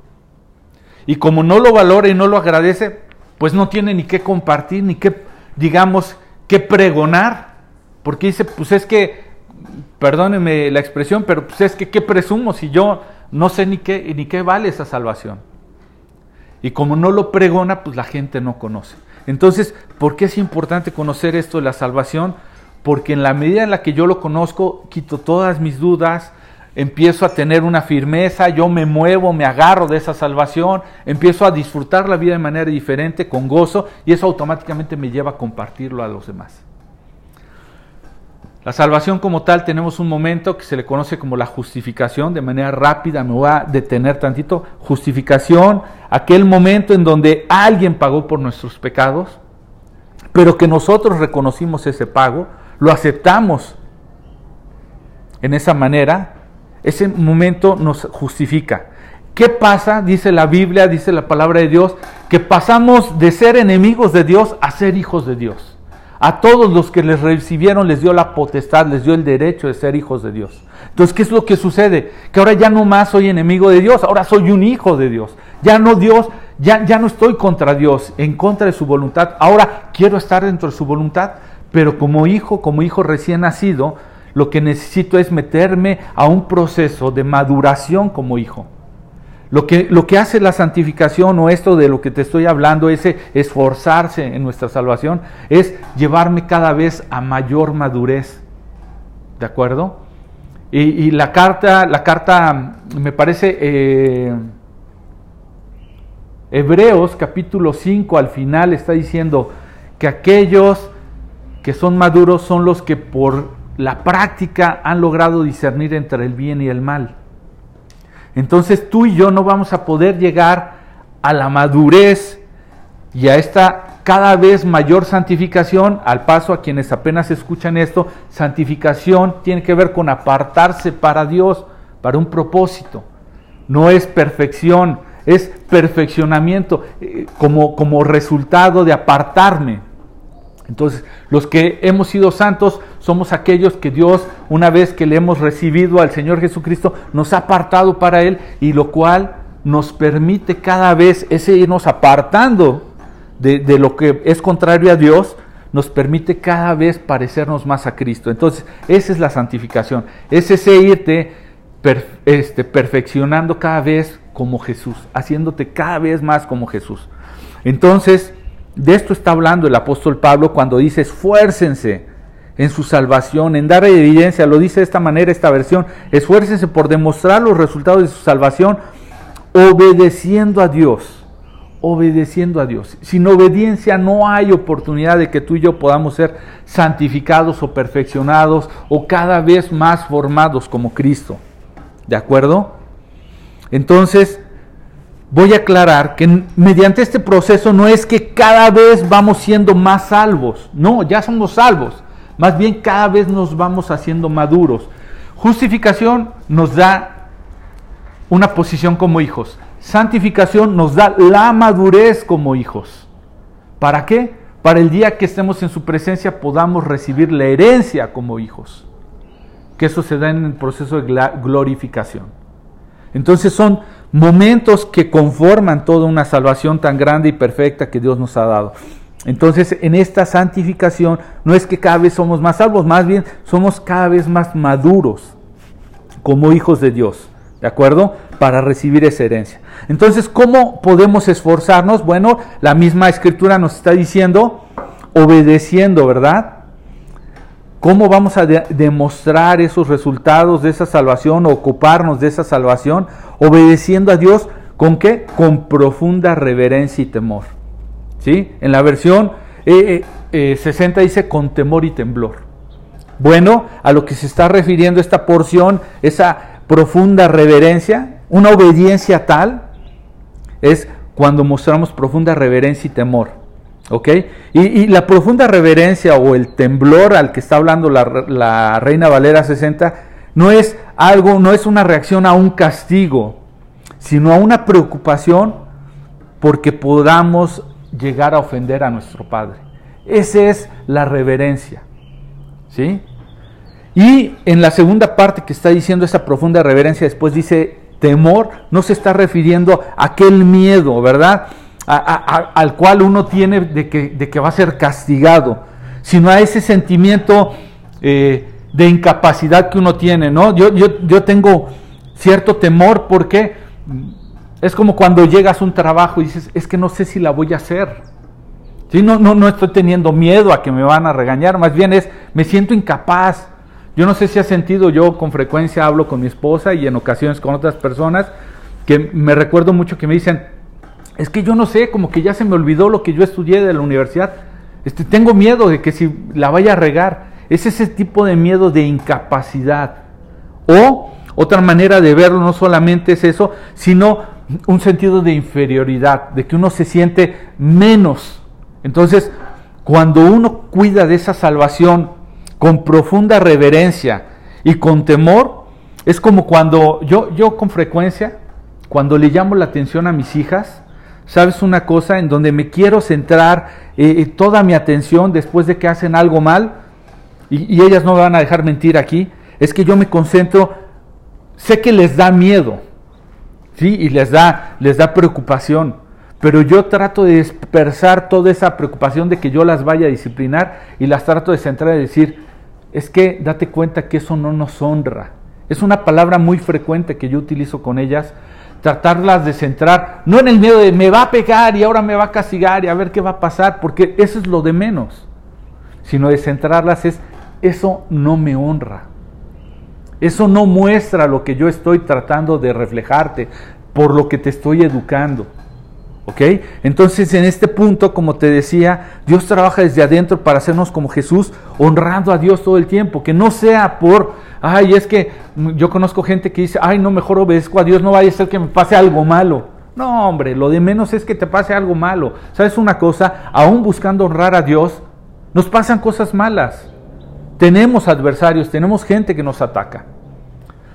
Y como no lo valora y no lo agradece, pues no tiene ni qué compartir, ni qué, digamos, qué pregonar. Porque dice, pues es que, perdónenme la expresión, pero pues es que qué presumo si yo no sé ni qué, ni qué vale esa salvación. Y como no lo pregona, pues la gente no conoce. Entonces, ¿por qué es importante conocer esto de la salvación? porque en la medida en la que yo lo conozco, quito todas mis dudas, empiezo a tener una firmeza, yo me muevo, me agarro de esa salvación, empiezo a disfrutar la vida de manera diferente, con gozo, y eso automáticamente me lleva a compartirlo a los demás. La salvación como tal tenemos un momento que se le conoce como la justificación, de manera rápida, me voy a detener tantito, justificación, aquel momento en donde alguien pagó por nuestros pecados, pero que nosotros reconocimos ese pago, lo aceptamos en esa manera ese momento nos justifica. ¿Qué pasa? Dice la Biblia, dice la palabra de Dios, que pasamos de ser enemigos de Dios a ser hijos de Dios. A todos los que les recibieron les dio la potestad, les dio el derecho de ser hijos de Dios. Entonces, ¿qué es lo que sucede? Que ahora ya no más soy enemigo de Dios, ahora soy un hijo de Dios. Ya no Dios, ya, ya no estoy contra Dios, en contra de su voluntad. Ahora quiero estar dentro de su voluntad, pero como hijo, como hijo recién nacido, lo que necesito es meterme a un proceso de maduración como hijo. Lo que, lo que hace la santificación o esto de lo que te estoy hablando, ese esforzarse en nuestra salvación, es llevarme cada vez a mayor madurez. ¿De acuerdo? Y, la carta, la carta, me parece, eh, Hebreos capítulo 5 al final está diciendo que aquellos que son maduros son los que por la práctica han logrado discernir entre el bien y el mal. Entonces tú y yo no vamos a poder llegar a la madurez y a esta cada vez mayor santificación, al paso a quienes apenas escuchan esto, santificación tiene que ver con apartarse para Dios, para un propósito. No es perfección, es perfeccionamiento eh, como, como resultado de apartarme. Entonces, los que hemos sido santos somos aquellos que Dios, una vez que le hemos recibido al Señor Jesucristo, nos ha apartado para Él y lo cual nos permite cada vez ese irnos apartando de, lo que es contrario a Dios, nos permite cada vez parecernos más a Cristo. Entonces, esa es la santificación, es ese irte este, perfeccionando cada vez como Jesús, haciéndote cada vez más como Jesús. Entonces, de esto está hablando el apóstol Pablo cuando dice esfuércense en su salvación, en dar evidencia, lo dice de esta manera esta versión, esfuércense por demostrar los resultados de su salvación obedeciendo a Dios, obedeciendo a Dios. Sin obediencia no hay oportunidad de que tú y yo podamos ser santificados o perfeccionados o cada vez más formados como Cristo. ¿De acuerdo? Entonces, voy a aclarar que mediante este proceso no es que cada vez vamos siendo más salvos, no, ya somos salvos, más bien cada vez nos vamos haciendo maduros. Justificación nos da una posición como hijos, santificación nos da la madurez como hijos. ¿Para qué? Para el día que estemos en su presencia podamos recibir la herencia como hijos. Que eso se da en el proceso de glorificación. Entonces son momentos que conforman toda una salvación tan grande y perfecta que Dios nos ha dado. Entonces, en esta santificación no es que cada vez somos más salvos, más bien somos cada vez más maduros como hijos de Dios, ¿de acuerdo? Para recibir esa herencia. Entonces, ¿cómo podemos esforzarnos? Bueno, la misma escritura nos está diciendo, obedeciendo, ¿verdad? ¿Cómo vamos a demostrar esos resultados de esa salvación o ocuparnos de esa salvación? Obedeciendo a Dios, ¿con qué? Con profunda reverencia y temor. ¿Sí? En la versión 60 eh, eh, dice con temor y temblor. Bueno, a lo que se está refiriendo esta porción, esa profunda reverencia, una obediencia tal, es cuando mostramos profunda reverencia y temor. ¿Ok? Y, la profunda reverencia o el temblor al que está hablando la, Reina Valera 60 no es algo, no es una reacción a un castigo, sino a una preocupación porque podamos llegar a ofender a nuestro Padre. Esa es la reverencia. ¿Sí? Y en la segunda parte que está diciendo esa profunda reverencia, después dice temor, no se está refiriendo a aquel miedo, ¿verdad? Al cual uno tiene de que, de que, va a ser castigado, sino a ese sentimiento eh, de incapacidad que uno tiene, ¿no? Yo, yo, yo tengo cierto temor porque es como cuando llegas a un trabajo y dices, es que no sé si la voy a hacer. ¿Sí? No, no, no estoy teniendo miedo a que me van a regañar, más bien es, me siento incapaz. Yo no sé si ha sentido, yo con frecuencia hablo con mi esposa y en ocasiones con otras personas, que me recuerdo mucho que me dicen, es que yo no sé, como que ya se me olvidó lo que yo estudié de la universidad. Este, tengo miedo de que si la vaya a regar. Es ese tipo de miedo de incapacidad. O otra manera de verlo no solamente es eso, sino un sentido de inferioridad, de que uno se siente menos. Entonces, cuando uno cuida de esa salvación con profunda reverencia y con temor, es como cuando yo, yo con frecuencia, cuando le llamo la atención a mis hijas, ¿sabes una cosa? En donde me quiero centrar eh, eh, toda mi atención después de que hacen algo mal, y, ellas no me van a dejar mentir aquí, es que yo me concentro, sé que les da miedo, ¿sí? Y les da, les da preocupación, pero yo trato de dispersar toda esa preocupación de que yo las vaya a disciplinar y las trato de centrar y decir, es que date cuenta que eso no nos honra. Es una palabra muy frecuente que yo utilizo con ellas tratarlas de centrar, no en el miedo de me va a pegar y ahora me va a castigar y a ver qué va a pasar, porque eso es lo de menos, sino de centrarlas es, eso no me honra, eso no muestra lo que yo estoy tratando de reflejarte, por lo que te estoy educando. ¿Ok? Entonces en este punto, como te decía, Dios trabaja desde adentro para hacernos como Jesús, honrando a Dios todo el tiempo, que no sea por Ay, es que yo conozco gente que dice, ay, no, mejor obedezco a Dios, no vaya a ser que me pase algo malo. No, hombre, lo de menos es que te pase algo malo. ¿Sabes una cosa? Aún buscando honrar a Dios, nos pasan cosas malas. Tenemos adversarios, tenemos gente que nos ataca.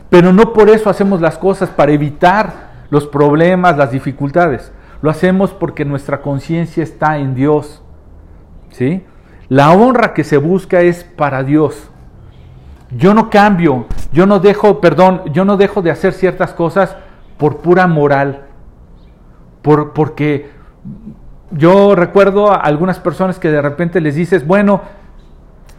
Pero no por eso hacemos las cosas para evitar los problemas, las dificultades. Lo hacemos porque nuestra conciencia está en Dios. ¿Sí? La honra que se busca es para Dios. Yo no cambio, yo no dejo, perdón, yo no dejo de hacer ciertas cosas por pura moral. Por, porque yo recuerdo a algunas personas que de repente les dices, bueno,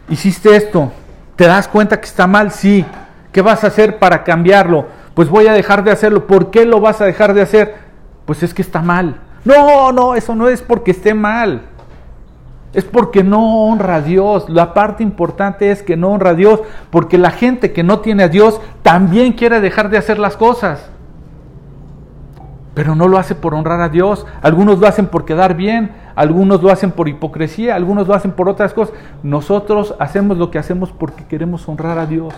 hiciste esto, ¿te das cuenta que está mal? Sí. ¿Qué vas a hacer para cambiarlo? Pues voy a dejar de hacerlo. ¿Por qué lo vas a dejar de hacer? Pues es que está mal. No, no, eso no es porque esté mal es porque no honra a Dios. La parte importante es que no honra a Dios, porque la gente que no tiene a Dios también quiere dejar de hacer las cosas. Pero no lo hace por honrar a Dios. Algunos lo hacen por quedar bien, algunos lo hacen por hipocresía, algunos lo hacen por otras cosas. Nosotros hacemos lo que hacemos porque queremos honrar a Dios.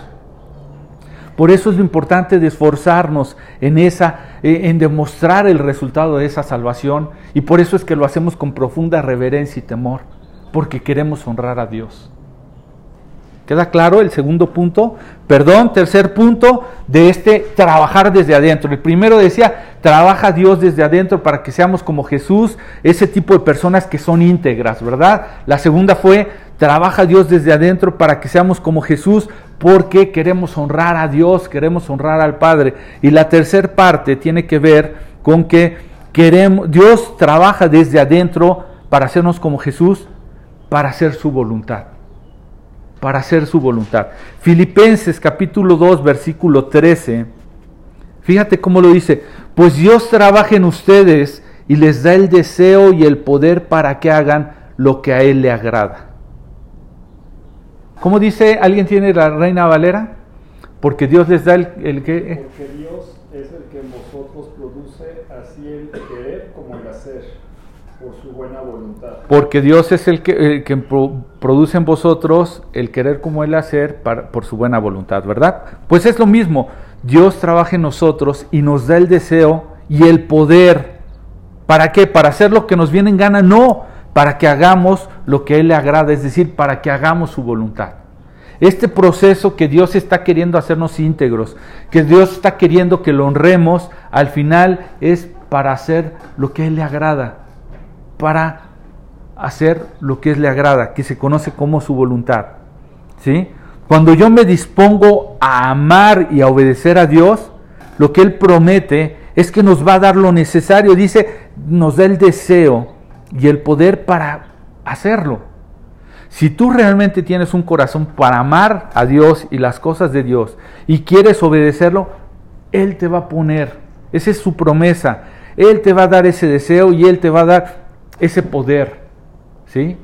Por eso es lo importante de esforzarnos en esa, eh, en demostrar el resultado de esa salvación. Y por eso es que lo hacemos con profunda reverencia y temor porque queremos honrar a Dios. ¿Queda claro el segundo punto? Perdón, tercer punto de este trabajar desde adentro. El primero decía, trabaja Dios desde adentro para que seamos como Jesús, ese tipo de personas que son íntegras, ¿verdad? La segunda fue, trabaja Dios desde adentro para que seamos como Jesús porque queremos honrar a Dios, queremos honrar al Padre. Y la tercera parte tiene que ver con que queremos, Dios trabaja desde adentro para hacernos como Jesús para hacer su voluntad. Para hacer su voluntad. Filipenses capítulo 2, versículo 13. Fíjate cómo lo dice. Pues Dios trabaja en ustedes y les da el deseo y el poder para que hagan lo que a Él le agrada. ¿Cómo dice? ¿Alguien tiene la Reina Valera? Porque Dios les da el, que... Porque Dios es el que en vosotros produce así el querer como el hacer por su buena voluntad. Porque Dios es el que, produce en vosotros el querer como el hacer por su buena voluntad, ¿verdad? Pues es lo mismo. Dios trabaja en nosotros y nos da el deseo y el poder. ¿Para qué? ¿Para hacer lo que nos viene en gana? No, para que hagamos lo que Él le agrada, es decir, para que hagamos su voluntad. Este proceso que Dios está queriendo hacernos íntegros, que Dios está queriendo que lo honremos, al final es para hacer lo que Él le agrada para hacer lo que es le agrada, que se conoce como su voluntad. ¿Sí? Cuando yo me dispongo a amar y a obedecer a Dios, lo que Él promete es que nos va a dar lo necesario. Dice, nos da el deseo y el poder para hacerlo. Si tú realmente tienes un corazón para amar a Dios y las cosas de Dios y quieres obedecerlo, Él te va a poner. Esa es su promesa. Él te va a dar ese deseo y Él te va a dar ese poder. ¿Sí?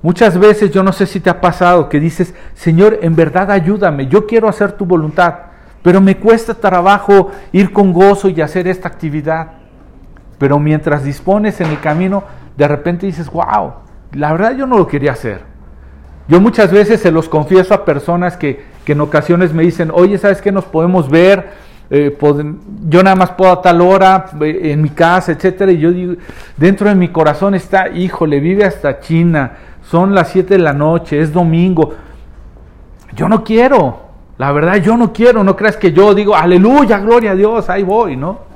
Muchas veces yo no sé si te ha pasado que dices, Señor, en verdad ayúdame, yo quiero hacer tu voluntad, pero me cuesta trabajo ir con gozo y hacer esta actividad. Pero mientras dispones en el camino, de repente dices, wow, la verdad yo no lo quería hacer. Yo muchas veces se los confieso a personas que, que en ocasiones me dicen, oye, ¿sabes qué? Nos podemos ver, eh, yo nada más puedo a tal hora eh, en mi casa, etcétera, y yo digo, dentro de mi corazón está, híjole, vive hasta China, son las 7 de la noche, es domingo. Yo no quiero, la verdad yo no quiero, no creas que yo digo, aleluya, gloria a Dios, ahí voy, ¿no?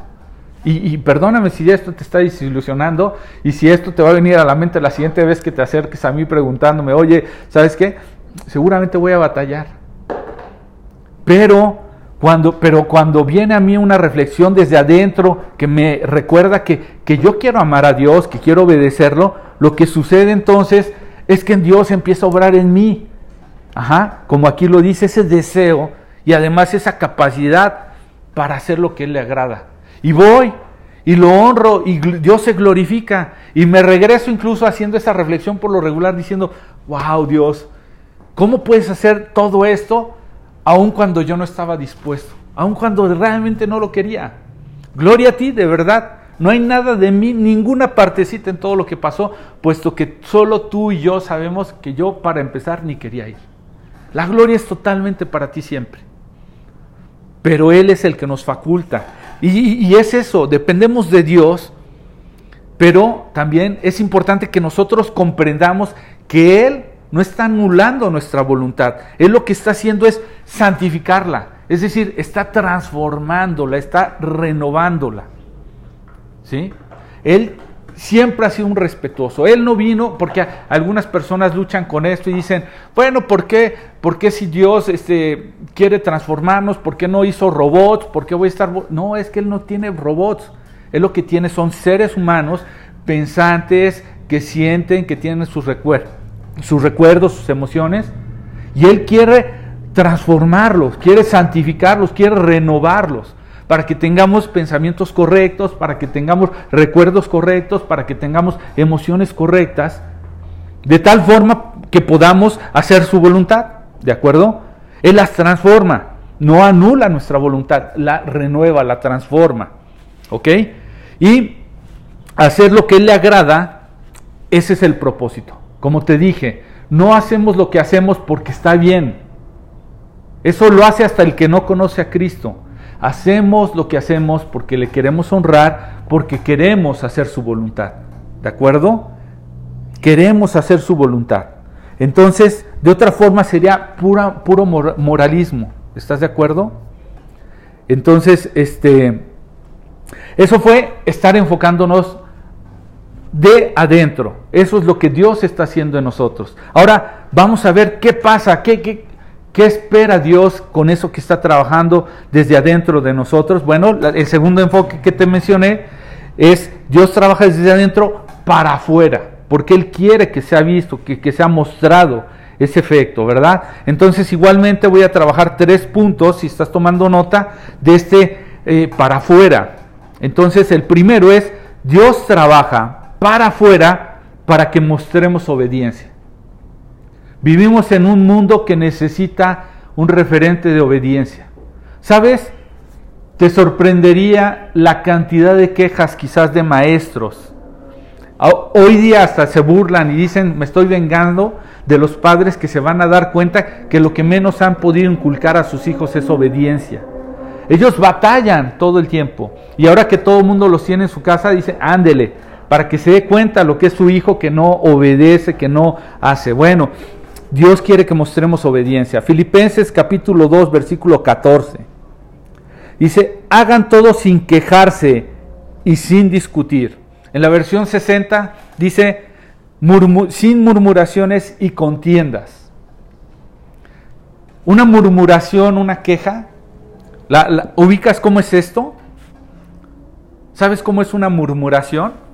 Y, y, perdóname si esto te está desilusionando y si esto te va a venir a la mente la siguiente vez que te acerques a mí preguntándome, oye, ¿sabes qué? Seguramente voy a batallar. Pero cuando, pero cuando viene a mí una reflexión desde adentro que me recuerda que, que yo quiero amar a Dios, que quiero obedecerlo, lo que sucede entonces es que Dios empieza a obrar en mí. Ajá, como aquí lo dice, ese deseo y además esa capacidad para hacer lo que Él le agrada. Y voy y lo honro y Dios se glorifica. Y me regreso incluso haciendo esa reflexión por lo regular diciendo, wow Dios, ¿cómo puedes hacer todo esto aun cuando yo no estaba dispuesto? Aun cuando realmente no lo quería. Gloria a ti, de verdad. No hay nada de mí, ninguna partecita en todo lo que pasó, puesto que solo tú y yo sabemos que yo para empezar ni quería ir. La gloria es totalmente para ti siempre. Pero Él es el que nos faculta. Y, y es eso, dependemos de Dios, pero también es importante que nosotros comprendamos que Él no está anulando nuestra voluntad. Él lo que está haciendo es santificarla. Es decir, está transformándola, está renovándola. ¿sí? Él siempre ha sido un respetuoso. Él no vino porque algunas personas luchan con esto y dicen, bueno, ¿por qué, ¿Por qué si Dios este, quiere transformarnos? ¿Por qué no hizo robots? ¿Por qué voy a estar...? No, es que Él no tiene robots. Él lo que tiene son seres humanos pensantes que sienten, que tienen sus recuerdos, sus recuerdos, sus emociones. Y Él quiere transformarlos, quiere santificarlos, quiere renovarlos para que tengamos pensamientos correctos, para que tengamos recuerdos correctos, para que tengamos emociones correctas, de tal forma que podamos hacer su voluntad, ¿de acuerdo? Él las transforma, no anula nuestra voluntad, la renueva, la transforma, ¿ok? Y hacer lo que Él le agrada, ese es el propósito. Como te dije, no hacemos lo que hacemos porque está bien. Eso lo hace hasta el que no conoce a Cristo. Hacemos lo que hacemos porque le queremos honrar, porque queremos hacer su voluntad. ¿De acuerdo? Queremos hacer su voluntad. Entonces, de otra forma sería puro moralismo. ¿Estás de acuerdo? Entonces, este, eso fue estar enfocándonos de adentro. Eso es lo que Dios está haciendo en nosotros. Ahora vamos a ver qué pasa, qué, qué, ¿Qué espera Dios con eso que está trabajando desde adentro de nosotros? Bueno, el segundo enfoque que te mencioné es Dios trabaja desde adentro para afuera, porque Él quiere que sea visto, que, que sea mostrado ese efecto, ¿verdad? Entonces igualmente voy a trabajar tres puntos, si estás tomando nota, de este eh, para afuera. Entonces el primero es, Dios trabaja para afuera para que mostremos obediencia. Vivimos en un mundo que necesita un referente de obediencia. ¿Sabes? Te sorprendería la cantidad de quejas quizás de maestros. Hoy día hasta se burlan y dicen, me estoy vengando de los padres que se van a dar cuenta que lo que menos han podido inculcar a sus hijos es obediencia. Ellos batallan todo el tiempo. Y ahora que todo el mundo los tiene en su casa, dicen, ándele, para que se dé cuenta lo que es su hijo que no obedece, que no hace. Bueno, Dios quiere que mostremos obediencia. Filipenses capítulo 2, versículo 14. Dice, hagan todo sin quejarse y sin discutir. En la versión 60 dice, sin murmuraciones y contiendas. Una murmuración, una queja. ¿La, ubicas cómo es esto? ¿Sabes cómo es una murmuración?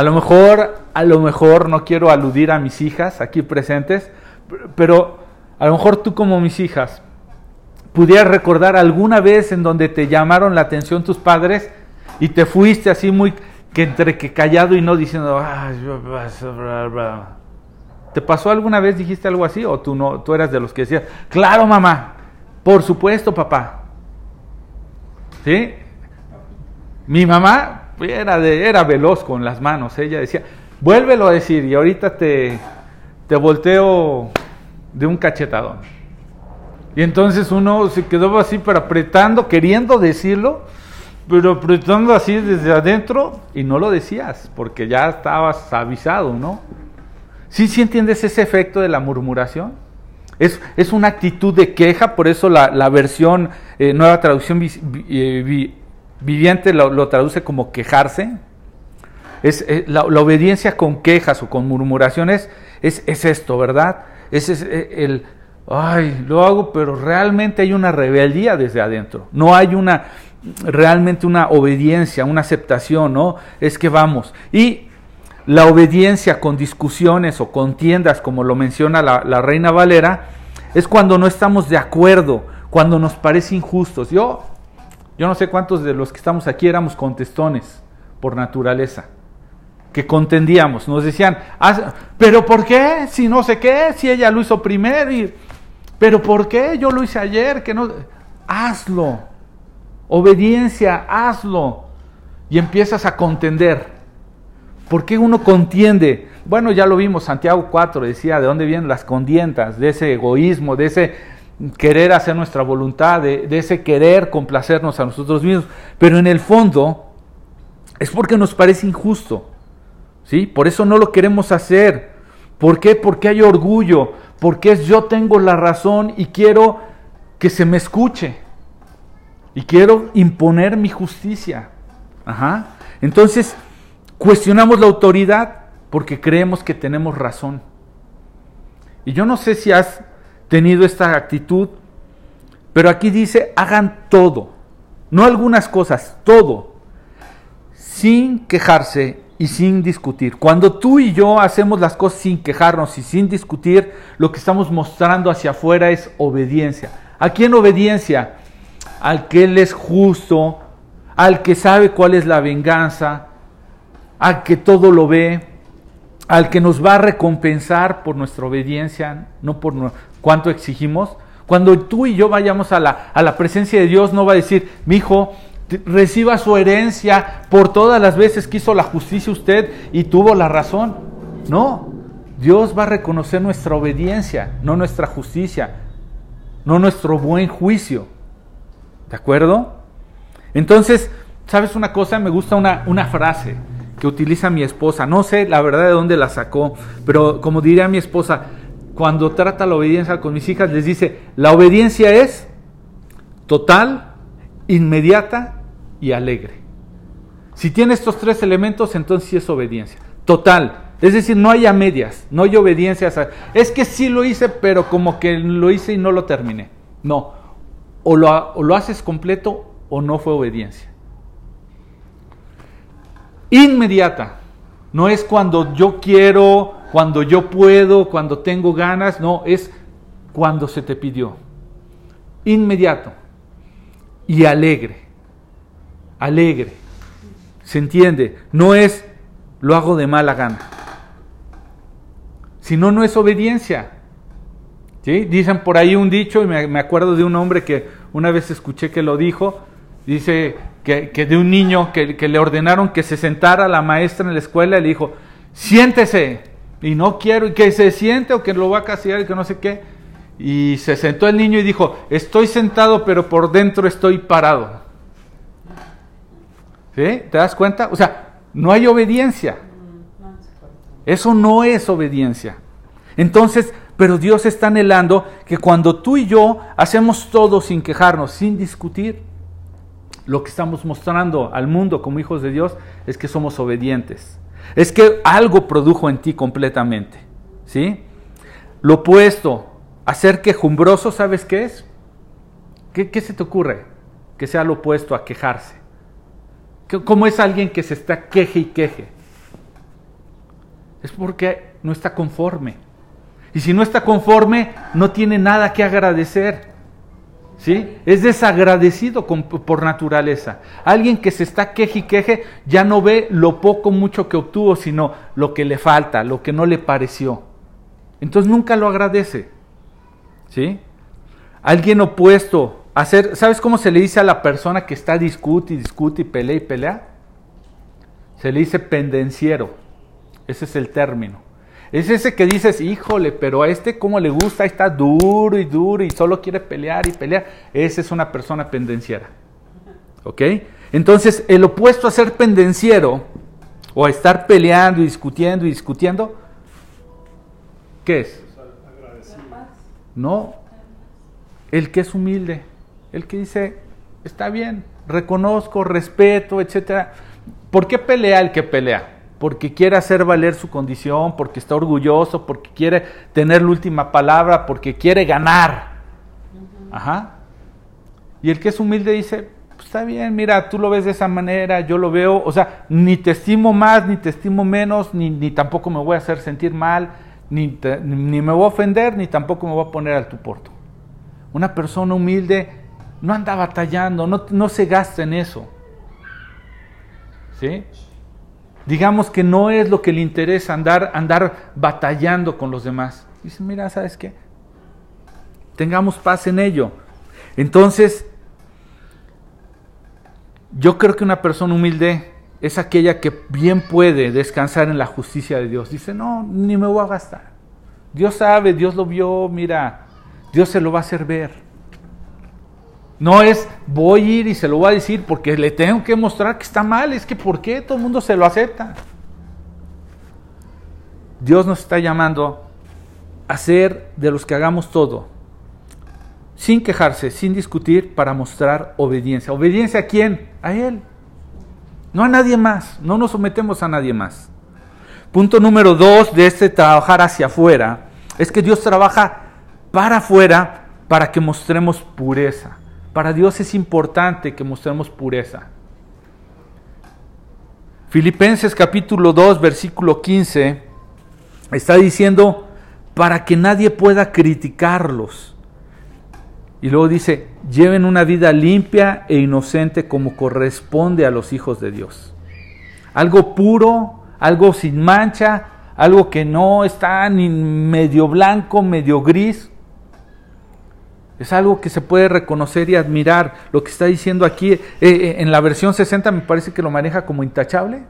A lo mejor, a lo mejor no quiero aludir a mis hijas aquí presentes, pero a lo mejor tú como mis hijas pudieras recordar alguna vez en donde te llamaron la atención tus padres y te fuiste así muy que entre que callado y no diciendo, ¿te pasó alguna vez, dijiste algo así? ¿O tú, no, tú eras de los que decías, claro mamá, por supuesto papá? ¿Sí? Mi mamá era, era veloz con las manos, ella decía, vuélvelo a decir y ahorita te, te volteo de un cachetadón. Y entonces uno se quedó así, pero apretando, queriendo decirlo, pero apretando así desde adentro y no lo decías, porque ya estabas avisado, ¿no? ¿Sí, sí entiendes ese efecto de la murmuración? Es, es una actitud de queja, por eso la, la versión, eh, nueva traducción eh, viviente lo, traduce como quejarse. Es, eh, la, obediencia con quejas o con murmuraciones es, es esto, ¿verdad? Es, es el, ay, lo hago, pero realmente hay una rebeldía desde adentro. No hay una, realmente una obediencia, una aceptación, ¿no? Es que vamos. Y la obediencia con discusiones o contiendas, como lo menciona la, la Reina Valera, es cuando no estamos de acuerdo, cuando nos parece injustos. Yo, yo no sé cuántos de los que estamos aquí éramos contestones por naturaleza que contendíamos, nos decían, pero ¿por qué? Si no sé qué, si ella lo hizo primero pero ¿por qué? Yo lo hice ayer, que no. Hazlo. Obediencia, hazlo. Y empiezas a contender. ¿Por qué uno contiende? Bueno, ya lo vimos, Santiago 4 decía de dónde vienen las condientas, de ese egoísmo, de ese querer hacer nuestra voluntad, de, ese querer complacernos a nosotros mismos. Pero en el fondo es porque nos parece injusto. ¿sí? Por eso no lo queremos hacer. ¿Por qué? Porque hay orgullo, porque es yo tengo la razón y quiero que se me escuche. Y quiero imponer mi justicia. Ajá. Entonces, cuestionamos la autoridad porque creemos que tenemos razón. Y yo no sé si has tenido esta actitud, pero aquí dice, hagan todo, no algunas cosas, todo, sin quejarse y sin discutir. Cuando tú y yo hacemos las cosas sin quejarnos y sin discutir, lo que estamos mostrando hacia afuera es obediencia. ¿A quién obediencia? Al que Él es justo, al que sabe cuál es la venganza, al que todo lo ve, al que nos va a recompensar por nuestra obediencia, no por cuánto exigimos. Cuando tú y yo vayamos a la, a la presencia de Dios, no va a decir, mi hijo, reciba su herencia por todas las veces que hizo la justicia usted y tuvo la razón. No, Dios va a reconocer nuestra obediencia, no nuestra justicia, no nuestro buen juicio. ¿De acuerdo? Entonces, ¿sabes una cosa? Me gusta una, una frase que utiliza mi esposa. No sé la verdad de dónde la sacó, pero como diría mi esposa, cuando trata la obediencia con mis hijas, les dice, la obediencia es total, inmediata y alegre. Si tiene estos tres elementos, entonces sí es obediencia. Total. Es decir, no hay a medias, no hay obediencia. Es que sí lo hice, pero como que lo hice y no lo terminé. No. O lo, o lo haces completo o no fue obediencia. Inmediata. No es cuando yo quiero, cuando yo puedo, cuando tengo ganas. No, es cuando se te pidió. Inmediato. Y alegre alegre. ¿Se entiende? No es lo hago de mala gana. Si no, no es obediencia. ¿Sí? Dicen por ahí un dicho, y me, acuerdo de un hombre que una vez escuché que lo dijo, dice que, de un niño que, le ordenaron que se sentara la maestra en la escuela le dijo, siéntese, y no quiero, y que se siente o que lo va a castigar y que no sé qué. Y se sentó el niño y dijo, estoy sentado pero por dentro estoy parado. ¿Te das cuenta? O sea, no hay obediencia. Eso no es obediencia. Entonces, pero Dios está anhelando que cuando tú y yo hacemos todo sin quejarnos, sin discutir, lo que estamos mostrando al mundo como hijos de Dios es que somos obedientes. Es que algo produjo en ti completamente. ¿Sí? Lo opuesto, hacer quejumbroso, ¿sabes qué es? ¿Qué, ¿Qué se te ocurre? Que sea lo opuesto a quejarse. ¿Cómo es alguien que se está queje y queje? Es porque no está conforme. Y si no está conforme, no tiene nada que agradecer. ¿Sí? Es desagradecido por naturaleza. Alguien que se está queje y queje ya no ve lo poco, mucho que obtuvo, sino lo que le falta, lo que no le pareció. Entonces nunca lo agradece. ¿Sí? Alguien opuesto, hacer, ¿sabes cómo se le dice a la persona que está discute y discute y pelea y pelea? Se le dice pendenciero. Ese es el término. Es ese que dices, híjole, pero a este como le gusta, está duro y duro y solo quiere pelear y pelear. Esa es una persona pendenciera. ¿Ok? Entonces, el opuesto a ser pendenciero o a estar peleando y discutiendo y discutiendo, ¿qué es? No, el que es humilde, el que dice, está bien, reconozco, respeto, etc. ¿Por qué pelea el que pelea? Porque quiere hacer valer su condición, porque está orgulloso, porque quiere tener la última palabra, porque quiere ganar. Ajá. Y el que es humilde dice, pues está bien, mira, tú lo ves de esa manera, yo lo veo, o sea, ni te estimo más, ni te estimo menos, ni, ni tampoco me voy a hacer sentir mal, ni, ni me voy a ofender, ni tampoco me voy a poner al tu porto. Una persona humilde no anda batallando, no, no se gasta en eso. ¿Sí? Digamos que no es lo que le interesa andar, andar batallando con los demás. Dice, mira, ¿sabes qué? Tengamos paz en ello. Entonces, yo creo que una persona humilde es aquella que bien puede descansar en la justicia de Dios. Dice, no, ni me voy a gastar. Dios sabe, Dios lo vio, mira, Dios se lo va a hacer ver. No es voy a ir y se lo voy a decir porque le tengo que mostrar que está mal. Es que ¿por qué todo el mundo se lo acepta? Dios nos está llamando a ser de los que hagamos todo, sin quejarse, sin discutir, para mostrar obediencia. ¿Obediencia a quién? A Él. No a nadie más. No nos sometemos a nadie más. Punto número dos de este trabajar hacia afuera es que Dios trabaja para afuera para que mostremos pureza. Para Dios es importante que mostremos pureza. Filipenses capítulo 2, versículo 15, está diciendo, para que nadie pueda criticarlos. Y luego dice, lleven una vida limpia e inocente como corresponde a los hijos de Dios. Algo puro, algo sin mancha, algo que no está ni medio blanco, medio gris, es algo que se puede reconocer y admirar. Lo que está diciendo aquí, eh, eh, en la versión 60 me parece que lo maneja como intachable.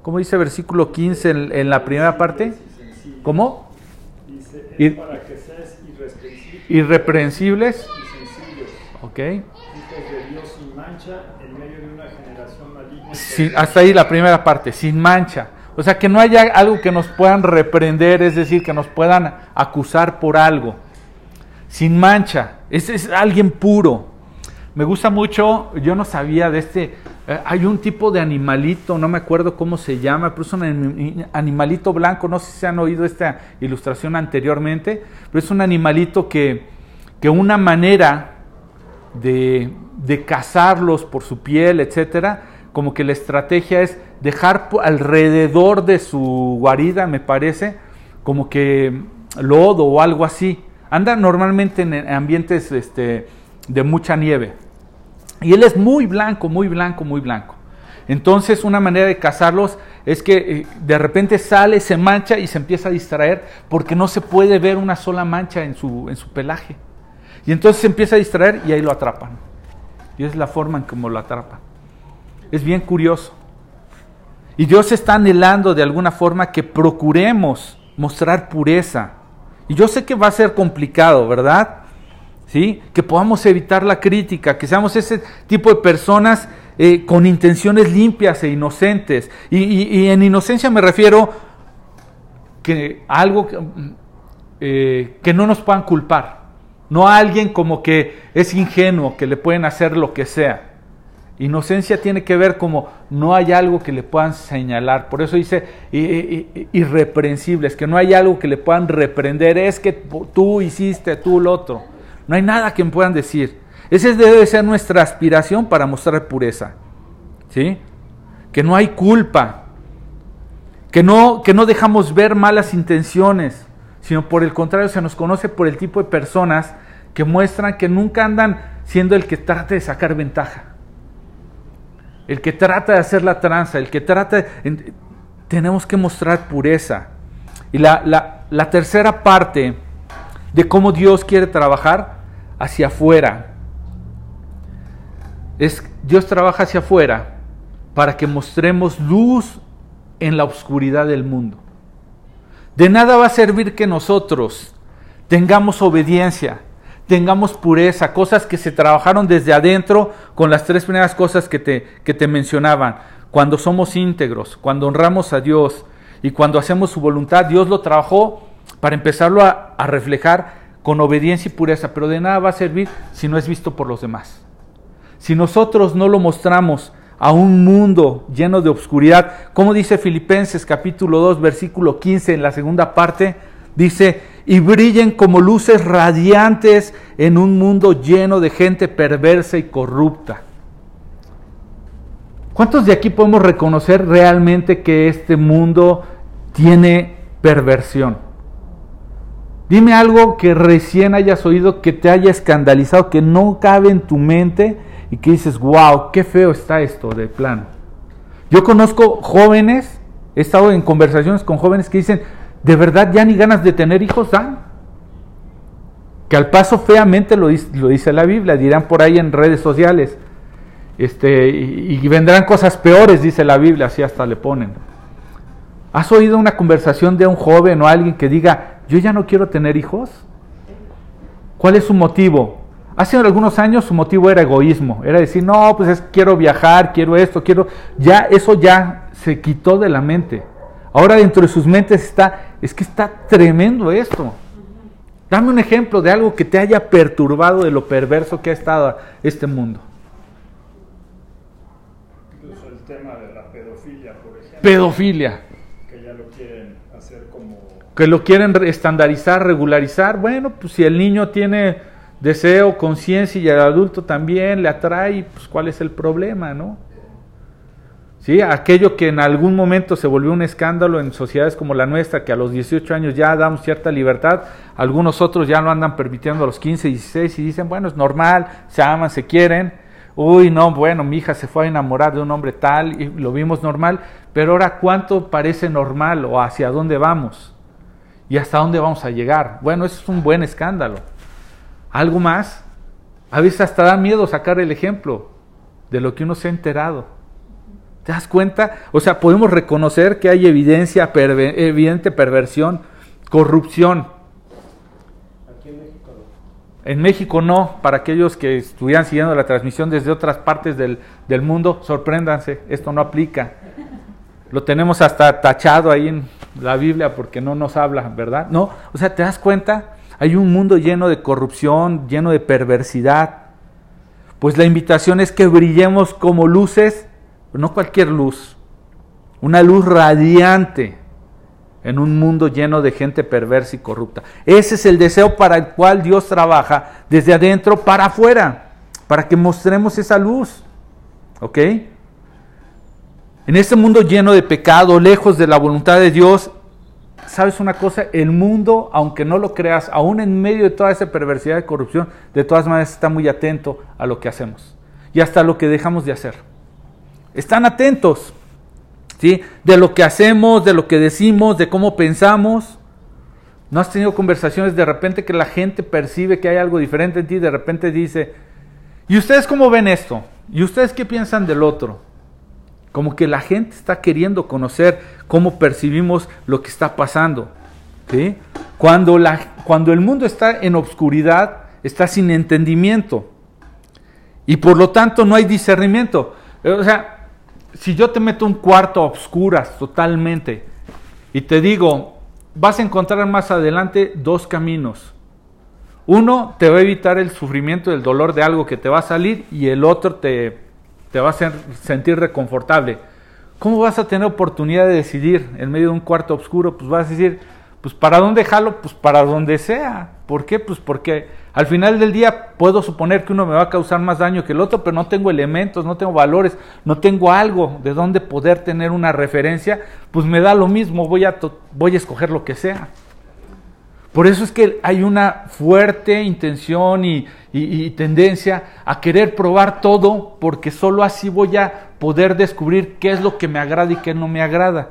¿Cómo dice versículo 15 en, la primera parte? ¿Cómo? Dice, para que seas irreprensibles, irreprensibles y. Ok. Hijos de Dios sin mancha en medio de una generación maligna. hasta ahí la primera parte, sin mancha. O sea, que no haya algo que nos puedan reprender, es decir, que nos puedan acusar por algo sin mancha, ese es alguien puro. Me gusta mucho, yo no sabía de este, eh, hay un tipo de animalito, no me acuerdo cómo se llama, pero es un animalito blanco, no sé si se han oído esta ilustración anteriormente, pero es un animalito que, que una manera de, de cazarlos por su piel, etcétera, como que la estrategia es dejar alrededor de su guarida, me parece, como que lodo o algo así. Anda normalmente en ambientes este, de mucha nieve. Y él es muy blanco, muy blanco, muy blanco. Entonces una manera de cazarlos es que eh, de repente sale, se mancha y se empieza a distraer porque no se puede ver una sola mancha en su, en su pelaje. Y entonces se empieza a distraer y ahí lo atrapan. Y es la forma en cómo lo atrapan. Es bien curioso. Y Dios está anhelando de alguna forma que procuremos mostrar pureza y yo sé que va a ser complicado, ¿verdad? ¿Sí? Que podamos evitar la crítica, que seamos ese tipo de personas eh, con intenciones limpias e inocentes. Y, en inocencia me refiero que algo que, eh, que no nos puedan culpar. No a alguien como que es ingenuo, que le pueden hacer lo que sea. Inocencia tiene que ver como no hay algo que le puedan señalar. Por eso dice irreprensibles, que no hay algo que le puedan reprender. Es que tú hiciste, tú lo otro. No hay nada que me puedan decir. Esa debe ser nuestra aspiración para mostrar pureza. ¿Sí? Que no hay culpa. Que no, que no dejamos ver malas intenciones, sino por el contrario se nos conoce por el tipo de personas que muestran que nunca andan siendo el que trata de sacar ventaja, el que trata de hacer la tranza, el que trata... tenemos que mostrar pureza. Y la, la, la tercera parte de cómo Dios quiere trabajar hacia afuera es Dios trabaja hacia afuera para que mostremos luz en la oscuridad del mundo. De nada va a servir que nosotros tengamos obediencia, tengamos pureza, cosas que se trabajaron desde adentro con las tres primeras cosas que te, que te mencionaban. Cuando somos íntegros, cuando honramos a Dios y cuando hacemos su voluntad, Dios lo trabajó para empezarlo a, reflejar con obediencia y pureza, pero de nada va a servir si no es visto por los demás. Si nosotros no lo mostramos a un mundo lleno de obscuridad, como dice Filipenses capítulo 2 versículo 15 en la segunda parte, dice, y brillen como luces radiantes en un mundo lleno de gente perversa y corrupta. ¿Cuántos de aquí podemos reconocer realmente que este mundo tiene perversión? Dime algo que recién hayas oído, que te haya escandalizado, que no cabe en tu mente y que dices, wow, qué feo está esto de plano. Yo conozco jóvenes, he estado en conversaciones con jóvenes que dicen, de verdad ya ni ganas de tener hijos dan. Que al paso feamente lo dice, la Biblia, dirán por ahí en redes sociales. Este, y, y vendrán cosas peores, dice la Biblia, así hasta le ponen. ¿Has oído una conversación de un joven o alguien que diga, yo ya no quiero tener hijos? ¿Cuál es su motivo? Hace algunos años su motivo era egoísmo, era decir, no, pues es quiero viajar, quiero esto, quiero... Ya eso ya se quitó de la mente. Ahora dentro de sus mentes está, es que está tremendo esto. Dame un ejemplo de algo que te haya perturbado de lo perverso que ha estado este mundo. Incluso el tema de la pedofilia, por ejemplo. Pedofilia. Que ya lo quieren hacer como... Que lo quieren estandarizar, regularizar. Bueno, pues si el niño tiene deseo, conciencia y el adulto también le atrae, pues cuál es el problema, ¿no? ¿Sí? Aquello que en algún momento se volvió un escándalo en sociedades como la nuestra, que a los 18 años ya damos cierta libertad, algunos otros ya lo andan permitiendo a los 15, 16 y dicen, bueno, es normal, se aman, se quieren. Uy, no, bueno, mi hija se fue a enamorar de un hombre tal y lo vimos normal, pero ahora cuánto parece normal o hacia dónde vamos y hasta dónde vamos a llegar. Bueno, eso es un buen escándalo. Algo más, a veces hasta da miedo sacar el ejemplo de lo que uno se ha enterado. ¿Te das cuenta? O sea, podemos reconocer que hay evidencia, evidente perversión, corrupción. Aquí en México no. En México no. Para aquellos que estuvieran siguiendo la transmisión desde otras partes del, del mundo, sorpréndanse, esto no aplica. Lo tenemos hasta tachado ahí en la Biblia porque no nos habla, ¿verdad? No, o sea, ¿te das cuenta? Hay un mundo lleno de corrupción, lleno de perversidad. Pues la invitación es que brillemos como luces, pero no cualquier luz, una luz radiante en un mundo lleno de gente perversa y corrupta. Ese es el deseo para el cual Dios trabaja desde adentro para afuera, para que mostremos esa luz. ¿Ok? En este mundo lleno de pecado, lejos de la voluntad de Dios, sabes una cosa, el mundo, aunque no lo creas, aún en medio de toda esa perversidad y corrupción, de todas maneras está muy atento a lo que hacemos y hasta lo que dejamos de hacer. Están atentos, ¿sí? De lo que hacemos, de lo que decimos, de cómo pensamos. ¿No has tenido conversaciones de repente que la gente percibe que hay algo diferente en ti de repente dice, ¿y ustedes cómo ven esto? ¿Y ustedes qué piensan del otro? Como que la gente está queriendo conocer cómo percibimos lo que está pasando. ¿sí? Cuando, la, cuando el mundo está en obscuridad, está sin entendimiento. Y por lo tanto no hay discernimiento. O sea, si yo te meto un cuarto a obscuras totalmente y te digo, vas a encontrar más adelante dos caminos. Uno te va a evitar el sufrimiento, el dolor de algo que te va a salir y el otro te te va a hacer sentir reconfortable. ¿Cómo vas a tener oportunidad de decidir en medio de un cuarto oscuro? Pues vas a decir, pues para dónde jalo, pues para donde sea. ¿Por qué? Pues porque al final del día puedo suponer que uno me va a causar más daño que el otro, pero no tengo elementos, no tengo valores, no tengo algo de donde poder tener una referencia, pues me da lo mismo, voy a, voy a escoger lo que sea. Por eso es que hay una fuerte intención y, tendencia a querer probar todo, porque solo así voy a poder descubrir qué es lo que me agrada y qué no me agrada.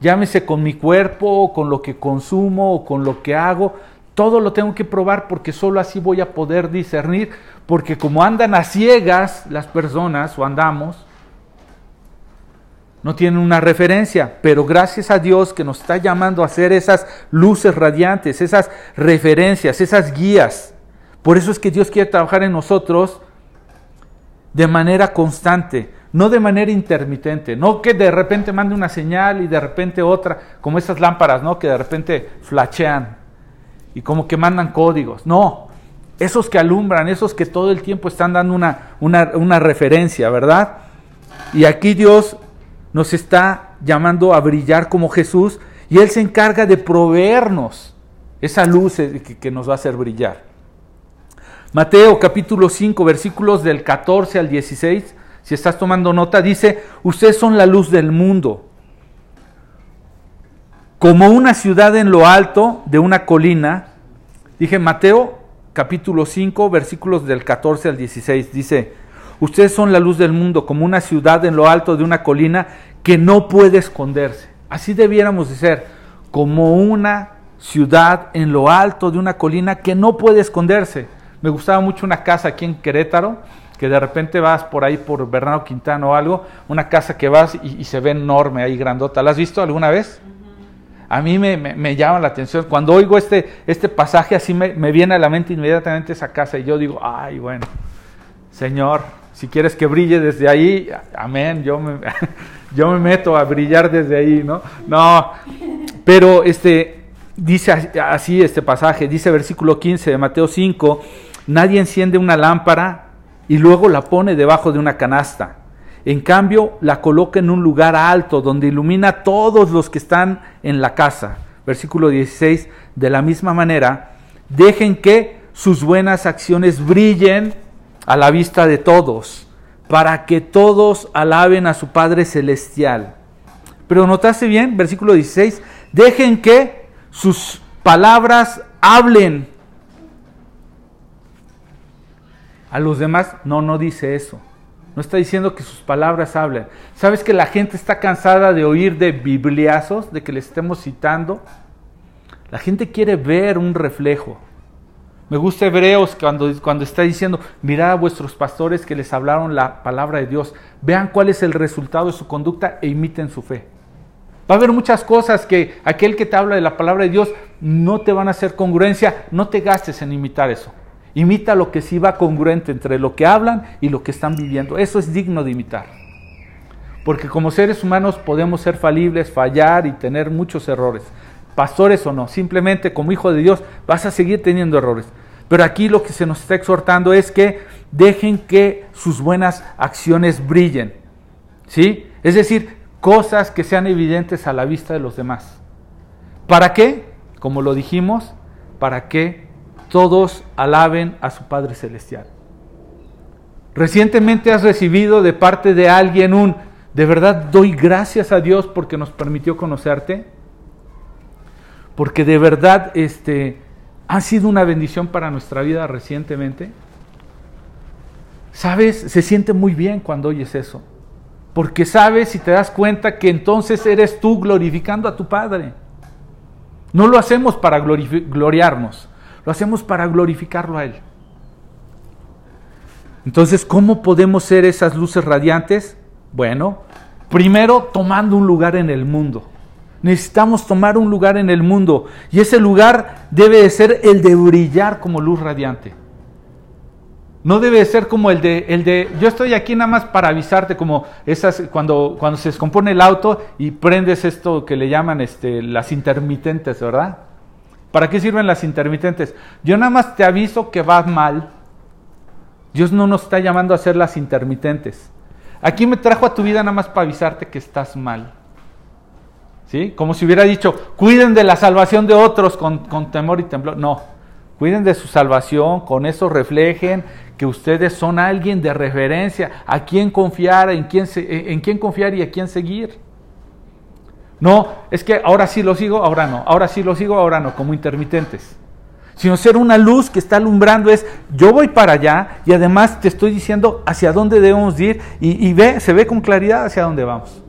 Llámese con mi cuerpo, con lo que consumo, o con lo que hago, todo lo tengo que probar porque solo así voy a poder discernir, porque como andan a ciegas las personas o andamos, no tienen una referencia, pero gracias a Dios que nos está llamando a hacer esas luces radiantes, esas referencias, esas guías. Por eso es que Dios quiere trabajar en nosotros de manera constante, no de manera intermitente, no que de repente mande una señal y de repente otra, como esas lámparas, ¿no? Que de repente flashean y como que mandan códigos. No, esos que alumbran, esos que todo el tiempo están dando una, una, referencia, ¿verdad? Y aquí Dios nos está llamando a brillar como Jesús y Él se encarga de proveernos esa luz que, nos va a hacer brillar. Mateo capítulo 5 versículos del 14 al 16, si estás tomando nota, dice, ustedes son la luz del mundo. Como una ciudad en lo alto de una colina, dije Mateo capítulo 5 versículos del 14 al 16, dice, Ustedes son la luz del mundo, como una ciudad en lo alto de una colina que no puede esconderse. Así debiéramos de ser, como una ciudad en lo alto de una colina que no puede esconderse. Me gustaba mucho una casa aquí en Querétaro, que de repente vas por ahí por Bernardo Quintano o algo, una casa que vas y, se ve enorme ahí, grandota. ¿La has visto alguna vez? A mí me, llama la atención. Cuando oigo este, este pasaje, así me, me viene a la mente inmediatamente esa casa y yo digo, ay, bueno, Señor, si quieres que brille desde ahí, amén, yo me, yo me meto a brillar desde ahí, ¿no? No, pero este, dice así este pasaje, dice versículo 15 de Mateo 5, nadie enciende una lámpara y luego la pone debajo de una canasta. En cambio, la coloca en un lugar alto donde ilumina a todos los que están en la casa. Versículo 16, de la misma manera, dejen que sus buenas acciones brillen a la vista de todos, para que todos alaben a su Padre Celestial. Pero notaste bien, versículo 16, dejen que sus palabras hablen. A los demás, no, no dice eso. No está diciendo que sus palabras hablen. ¿Sabes que la gente está cansada de oír de bibliazos, de que le estemos citando? La gente quiere ver un reflejo. Me gusta Hebreos cuando, cuando está diciendo, mirad a vuestros pastores que les hablaron la palabra de Dios, vean cuál es el resultado de su conducta e imiten su fe. Va a haber muchas cosas que aquel que te habla de la palabra de Dios no te van a hacer congruencia, no te gastes en imitar eso. Imita lo que sí va congruente entre lo que hablan y lo que están viviendo. Eso es digno de imitar. Porque como seres humanos podemos ser falibles, fallar y tener muchos errores. Pastores o no, simplemente como hijo de Dios vas a seguir teniendo errores. Pero aquí lo que se nos está exhortando es que dejen que sus buenas acciones brillen. ¿Sí? Es decir, cosas que sean evidentes a la vista de los demás. ¿Para qué? Como lo dijimos, para que todos alaben a su Padre Celestial. Recientemente has recibido de parte de alguien un, de verdad doy gracias a Dios porque nos permitió conocerte, porque de verdad este, ha sido una bendición para nuestra vida recientemente. ¿Sabes? Se siente muy bien cuando oyes eso. Porque sabes y te das cuenta que entonces eres tú glorificando a tu Padre. No lo hacemos para gloriarnos, lo hacemos para glorificarlo a Él. Entonces, ¿cómo podemos ser esas luces radiantes? Bueno, primero tomando un lugar en el mundo. Necesitamos tomar un lugar en el mundo y ese lugar debe de ser el de brillar como luz radiante. No debe de ser como el de, el de, yo estoy aquí nada más para avisarte, como esas, cuando, cuando se descompone el auto y prendes esto que le llaman este, las intermitentes, ¿verdad? ¿Para qué sirven las intermitentes? Yo nada más te aviso que vas mal. Dios no nos está llamando a hacer las intermitentes. Aquí me trajo a tu vida nada más para avisarte que estás mal. ¿Sí? Como si hubiera dicho, cuiden de la salvación de otros con, temor y temblor. No, cuiden de su salvación, con eso reflejen que ustedes son alguien de referencia, a quién confiar, en quién, en quién confiar y a quién seguir. No, es que ahora sí lo sigo, ahora no, ahora sí lo sigo, ahora no, como intermitentes. sino ser una luz que está alumbrando es yo voy para allá y además te estoy diciendo hacia dónde debemos ir y, y ve, se ve con claridad hacia dónde vamos.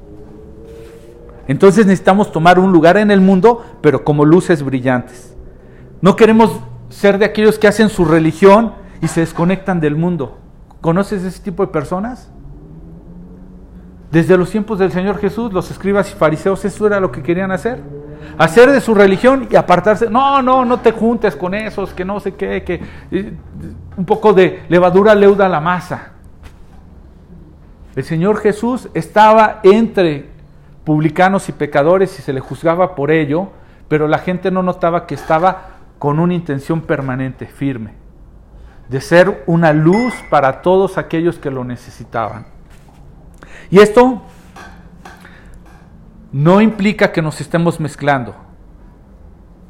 Entonces necesitamos tomar un lugar en el mundo, pero como luces brillantes. No queremos ser de aquellos que hacen su religión y se desconectan del mundo. ¿Conoces ese tipo de personas? Desde los tiempos del Señor Jesús, los escribas y fariseos, eso era lo que querían hacer. Hacer de su religión y apartarse. No, no, no te juntes con esos, que no sé qué, que un poco de levadura leuda la masa. El Señor Jesús estaba entre publicanos y pecadores y se le juzgaba por ello, pero la gente no notaba que estaba con una intención permanente, firme, de ser una luz para todos aquellos que lo necesitaban. Y esto no implica que nos estemos mezclando.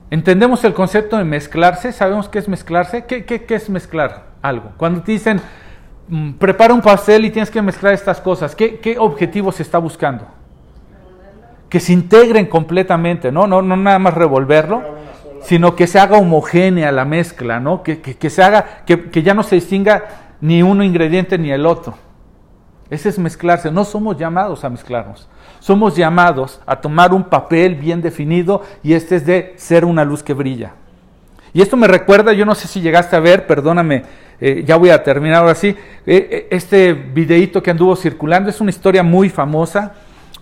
Entendemos el concepto de mezclarse, sabemos qué es mezclarse. ¿Qué, qué, qué es mezclar algo? Cuando te dicen, mm, prepara un pastel y tienes que mezclar estas cosas, ¿qué, qué objetivo se está buscando? Que se integren completamente, ¿no? No, no nada más revolverlo, sino que se haga homogénea la mezcla, ¿no? Que, que, que se haga, que, que ya no se distinga ni uno ingrediente ni el otro. Ese es mezclarse. No somos llamados a mezclarnos. Somos llamados a tomar un papel bien definido y este es de ser una luz que brilla. Y esto me recuerda, yo no sé si llegaste a ver, perdóname, eh, ya voy a terminar ahora sí, eh, este videíto que anduvo circulando es una historia muy famosa,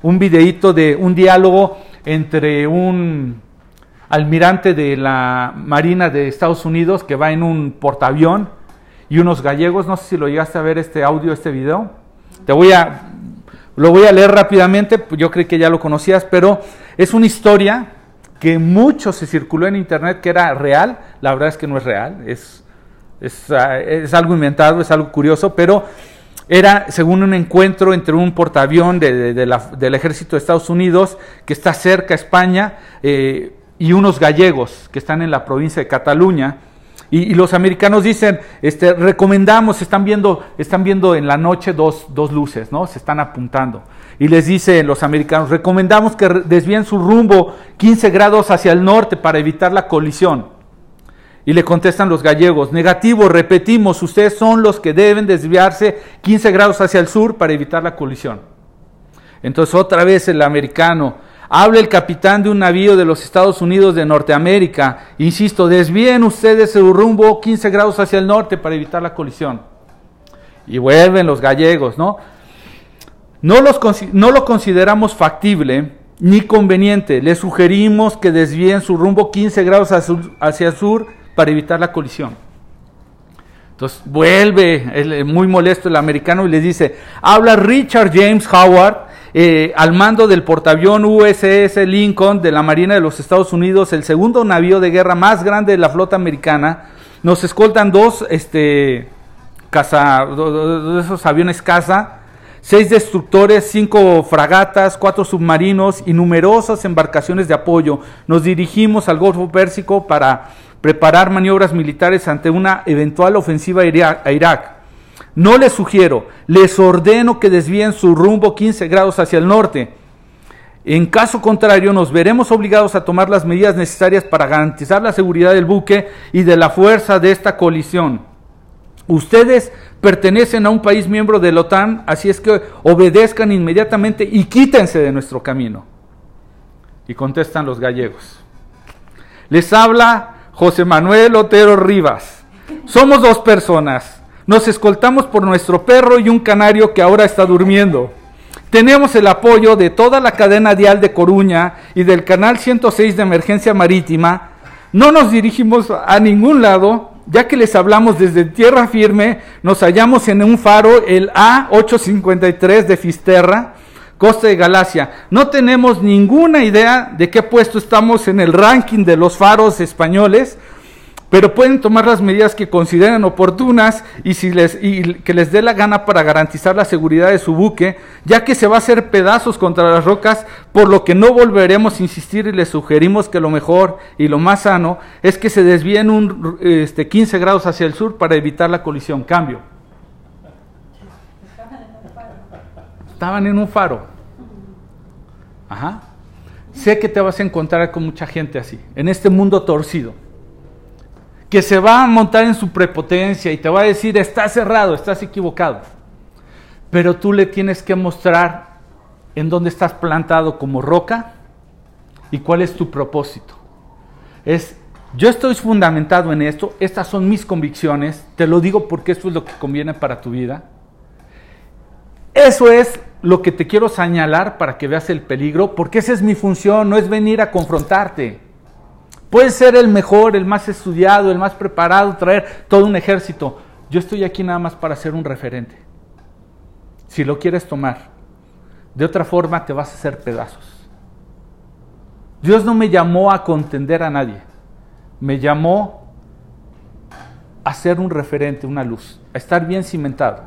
un videíto de un diálogo entre un almirante de la Marina de Estados Unidos que va en un portaavión y unos gallegos, no sé si lo llegaste a ver este audio, este video. Te voy a, lo voy a leer rápidamente, yo creo que ya lo conocías, pero es una historia que mucho se circuló en internet que era real, la verdad es que no es real, es, es, es algo inventado, es algo curioso, pero era según un encuentro entre un portaavión de, de la, del ejército de Estados Unidos que está cerca a España eh, y unos gallegos que están en la provincia de Cataluña. Y, los americanos dicen, este, recomendamos, están viendo, están viendo en la noche dos, dos luces, ¿no? Se están apuntando. Y les dicen los americanos, recomendamos que desvíen su rumbo 15 grados hacia el norte para evitar la colisión. Y le contestan los gallegos, negativo, repetimos, ustedes son los que deben desviarse 15 grados hacia el sur para evitar la colisión. Entonces otra vez el americano, habla el capitán de un navío de los Estados Unidos de Norteamérica, insisto, desvíen ustedes su rumbo 15 grados hacia el norte para evitar la colisión. Y vuelven los gallegos, ¿no? No, los, no lo consideramos factible ni conveniente. Les sugerimos que desvíen su rumbo 15 grados hacia el sur para evitar la colisión. Entonces vuelve el, muy molesto el americano y les dice, habla Richard James Howard, eh, al mando del portaavión USS Lincoln de la Marina de los Estados Unidos, el segundo navío de guerra más grande de la flota americana. Nos escoltan dos, este, caza, dos, esos aviones caza, seis destructores, cinco fragatas, cuatro submarinos y numerosas embarcaciones de apoyo. Nos dirigimos al Golfo Pérsico para preparar maniobras militares ante una eventual ofensiva a Irak. No les sugiero, les ordeno que desvíen su rumbo 15 grados hacia el norte. En caso contrario, nos veremos obligados a tomar las medidas necesarias para garantizar la seguridad del buque y de la fuerza de esta colisión. Ustedes pertenecen a un país miembro de la OTAN, así es que obedezcan inmediatamente y quítense de nuestro camino. Y contestan los gallegos. Les habla José Manuel Otero Rivas. Somos dos personas. Nos escoltamos por nuestro perro y un canario que ahora está durmiendo. Tenemos el apoyo de toda la cadena dial de Coruña y del canal 106 de emergencia marítima. No nos dirigimos a ningún lado, ya que les hablamos desde tierra firme. Nos hallamos en un faro, el A853 de Fisterra, costa de Galacia. No tenemos ninguna idea de qué puesto estamos en el ranking de los faros españoles, pero pueden tomar las medidas que consideren oportunas y, si les, y que les dé la gana para garantizar la seguridad de su buque, ya que se va a hacer pedazos contra las rocas, por lo que no volveremos a insistir y les sugerimos que lo mejor y lo más sano es que se desvíen un, este, 15 grados hacia el sur para evitar la colisión. Cambio. Estaban en un faro. Ajá. Sé que te vas a encontrar con mucha gente así, en este mundo torcido, que se va a montar en su prepotencia y te va a decir, estás cerrado, estás equivocado. Pero tú le tienes que mostrar en dónde estás plantado como roca y cuál es tu propósito. Es, yo estoy fundamentado en esto, estas son mis convicciones, te lo digo porque esto es lo que conviene para tu vida. Eso es lo que te quiero señalar para que veas el peligro, porque esa es mi función, no es venir a confrontarte. Puedes ser el mejor, el más estudiado, el más preparado, traer todo un ejército. Yo estoy aquí nada más para ser un referente. Si lo quieres tomar. De otra forma te vas a hacer pedazos. Dios no me llamó a contender a nadie. Me llamó a ser un referente, una luz, a estar bien cimentado.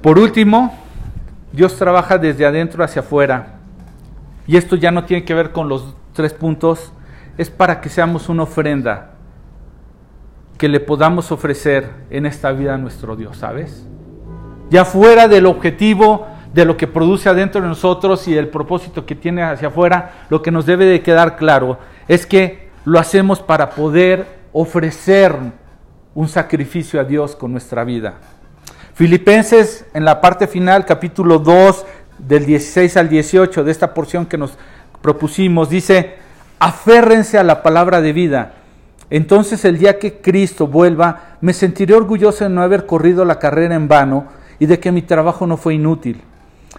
Por último, Dios trabaja desde adentro hacia afuera. Y esto ya no tiene que ver con los tres puntos. Es para que seamos una ofrenda que le podamos ofrecer en esta vida a nuestro Dios, ¿sabes? Ya fuera del objetivo de lo que produce adentro de nosotros y el propósito que tiene hacia afuera, lo que nos debe de quedar claro es que lo hacemos para poder ofrecer un sacrificio a Dios con nuestra vida. Filipenses en la parte final, capítulo 2, del 16 al 18 de esta porción que nos propusimos, dice, aférrense a la palabra de vida. Entonces el día que Cristo vuelva, me sentiré orgulloso de no haber corrido la carrera en vano y de que mi trabajo no fue inútil.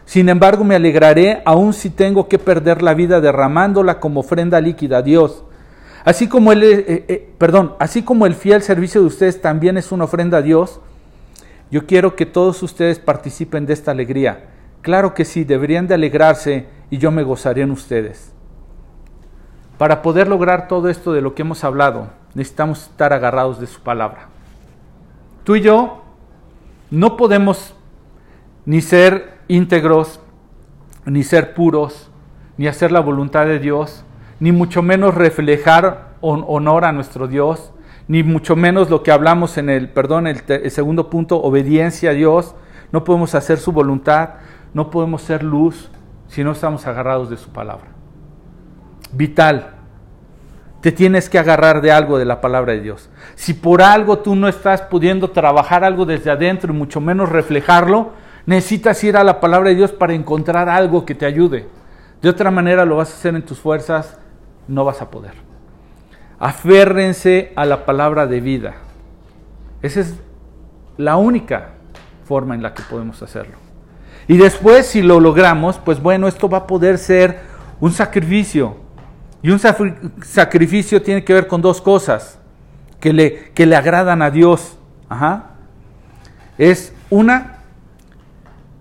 Sin embargo, me alegraré aun si tengo que perder la vida derramándola como ofrenda líquida a Dios. Así como el, eh, eh, perdón, así como el fiel servicio de ustedes también es una ofrenda a Dios, yo quiero que todos ustedes participen de esta alegría. Claro que sí, deberían de alegrarse y yo me gozaré en ustedes. Para poder lograr todo esto de lo que hemos hablado, necesitamos estar agarrados de su palabra. Tú y yo no podemos ni ser íntegros, ni ser puros, ni hacer la voluntad de Dios, ni mucho menos reflejar honor a nuestro Dios, ni mucho menos lo que hablamos en el, perdón, el, segundo punto, obediencia a Dios. No podemos hacer su voluntad, no podemos ser luz si no estamos agarrados de su palabra. Vital. Te tienes que agarrar de algo de la palabra de Dios. Si por algo tú no estás pudiendo trabajar algo desde adentro y mucho menos reflejarlo, necesitas ir a la palabra de Dios para encontrar algo que te ayude. De otra manera lo vas a hacer en tus fuerzas, no vas a poder. Aférrense a la palabra de vida. Esa es la única forma en la que podemos hacerlo. Y después, si lo logramos, pues bueno, esto va a poder ser un sacrificio. Y un sacrificio tiene que ver con dos cosas que le, que le agradan a Dios. Es una,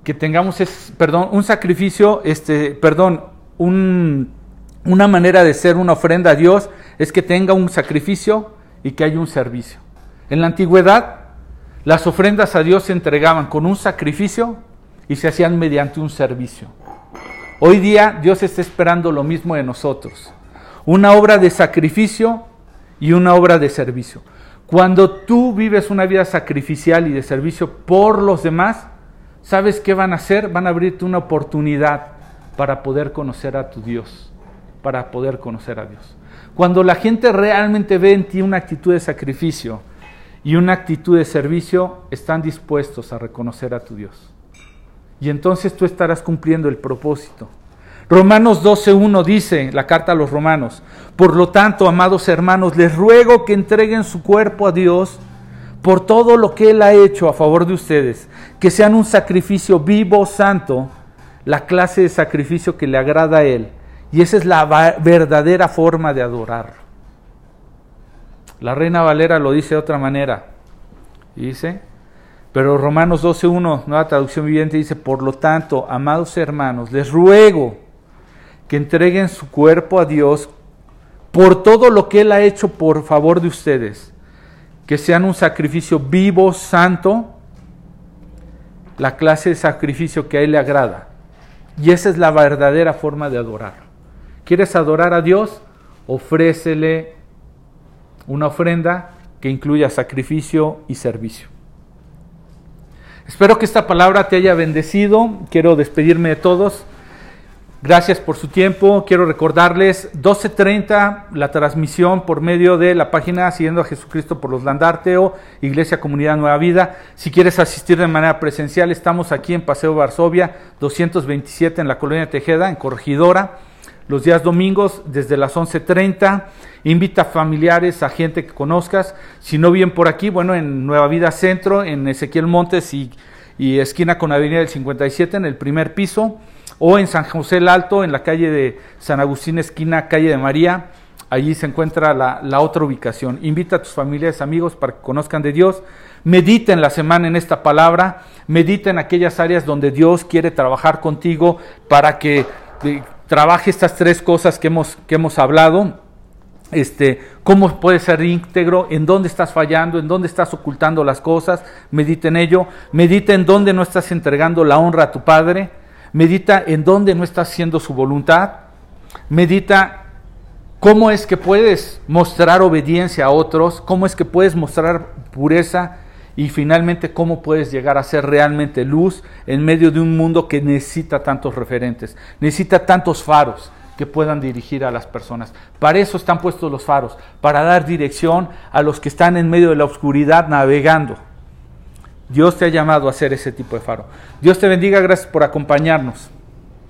que tengamos, es, perdón, un sacrificio, este, perdón, un, una manera de ser una ofrenda a Dios es que tenga un sacrificio y que haya un servicio. En la antigüedad, las ofrendas a Dios se entregaban con un sacrificio y se hacían mediante un servicio. Hoy día Dios está esperando lo mismo de nosotros. Una obra de sacrificio y una obra de servicio. Cuando tú vives una vida sacrificial y de servicio por los demás, ¿sabes qué van a hacer? Van a abrirte una oportunidad para poder conocer a tu Dios, para poder conocer a Dios. Cuando la gente realmente ve en ti una actitud de sacrificio y una actitud de servicio, están dispuestos a reconocer a tu Dios. Y entonces tú estarás cumpliendo el propósito. Romanos 12.1 dice, la carta a los romanos, por lo tanto, amados hermanos, les ruego que entreguen su cuerpo a Dios por todo lo que Él ha hecho a favor de ustedes, que sean un sacrificio vivo, santo, la clase de sacrificio que le agrada a Él y esa es la verdadera forma de adorar. La Reina Valera lo dice de otra manera. Dice, pero Romanos 12.1, nueva traducción viviente, dice, por lo tanto, amados hermanos, les ruego que entreguen su cuerpo a Dios por todo lo que Él ha hecho por favor de ustedes, que sean un sacrificio vivo, santo, la clase de sacrificio que a Él le agrada. Y esa es la verdadera forma de adorar. ¿Quieres adorar a Dios? Ofrécele una ofrenda que incluya sacrificio y servicio. Espero que esta palabra te haya bendecido. Quiero despedirme de todos. Gracias por su tiempo. Quiero recordarles 12.30 la transmisión por medio de la página Siguiendo a Jesucristo por los Landarteo, Iglesia Comunidad Nueva Vida. Si quieres asistir de manera presencial, estamos aquí en Paseo Varsovia 227 en la Colonia Tejeda, en Corregidora, los días domingos desde las 11.30. Invita a familiares, a gente que conozcas. Si no bien por aquí, bueno, en Nueva Vida Centro, en Ezequiel Montes y, y esquina con Avenida del 57 en el primer piso o en San José el Alto, en la calle de San Agustín, esquina calle de María. Allí se encuentra la, otra ubicación. Invita a tus familias, amigos, para que conozcan de Dios. Medita en la semana en esta palabra. Medita en aquellas áreas donde Dios quiere trabajar contigo para que trabaje estas tres cosas que hemos, que hemos hablado. Este, cómo puedes ser íntegro, en dónde estás fallando, en dónde estás ocultando las cosas, medita en ello, medita en dónde no estás entregando la honra a tu Padre, medita en dónde no está haciendo su voluntad, medita cómo es que puedes mostrar obediencia a otros, cómo es que puedes mostrar pureza y finalmente cómo puedes llegar a ser realmente luz en medio de un mundo que necesita tantos referentes, necesita tantos faros que puedan dirigir a las personas. Para eso están puestos los faros, para dar dirección a los que están en medio de la oscuridad navegando. Dios te ha llamado a ser ese tipo de faro. Dios te bendiga, gracias por acompañarnos.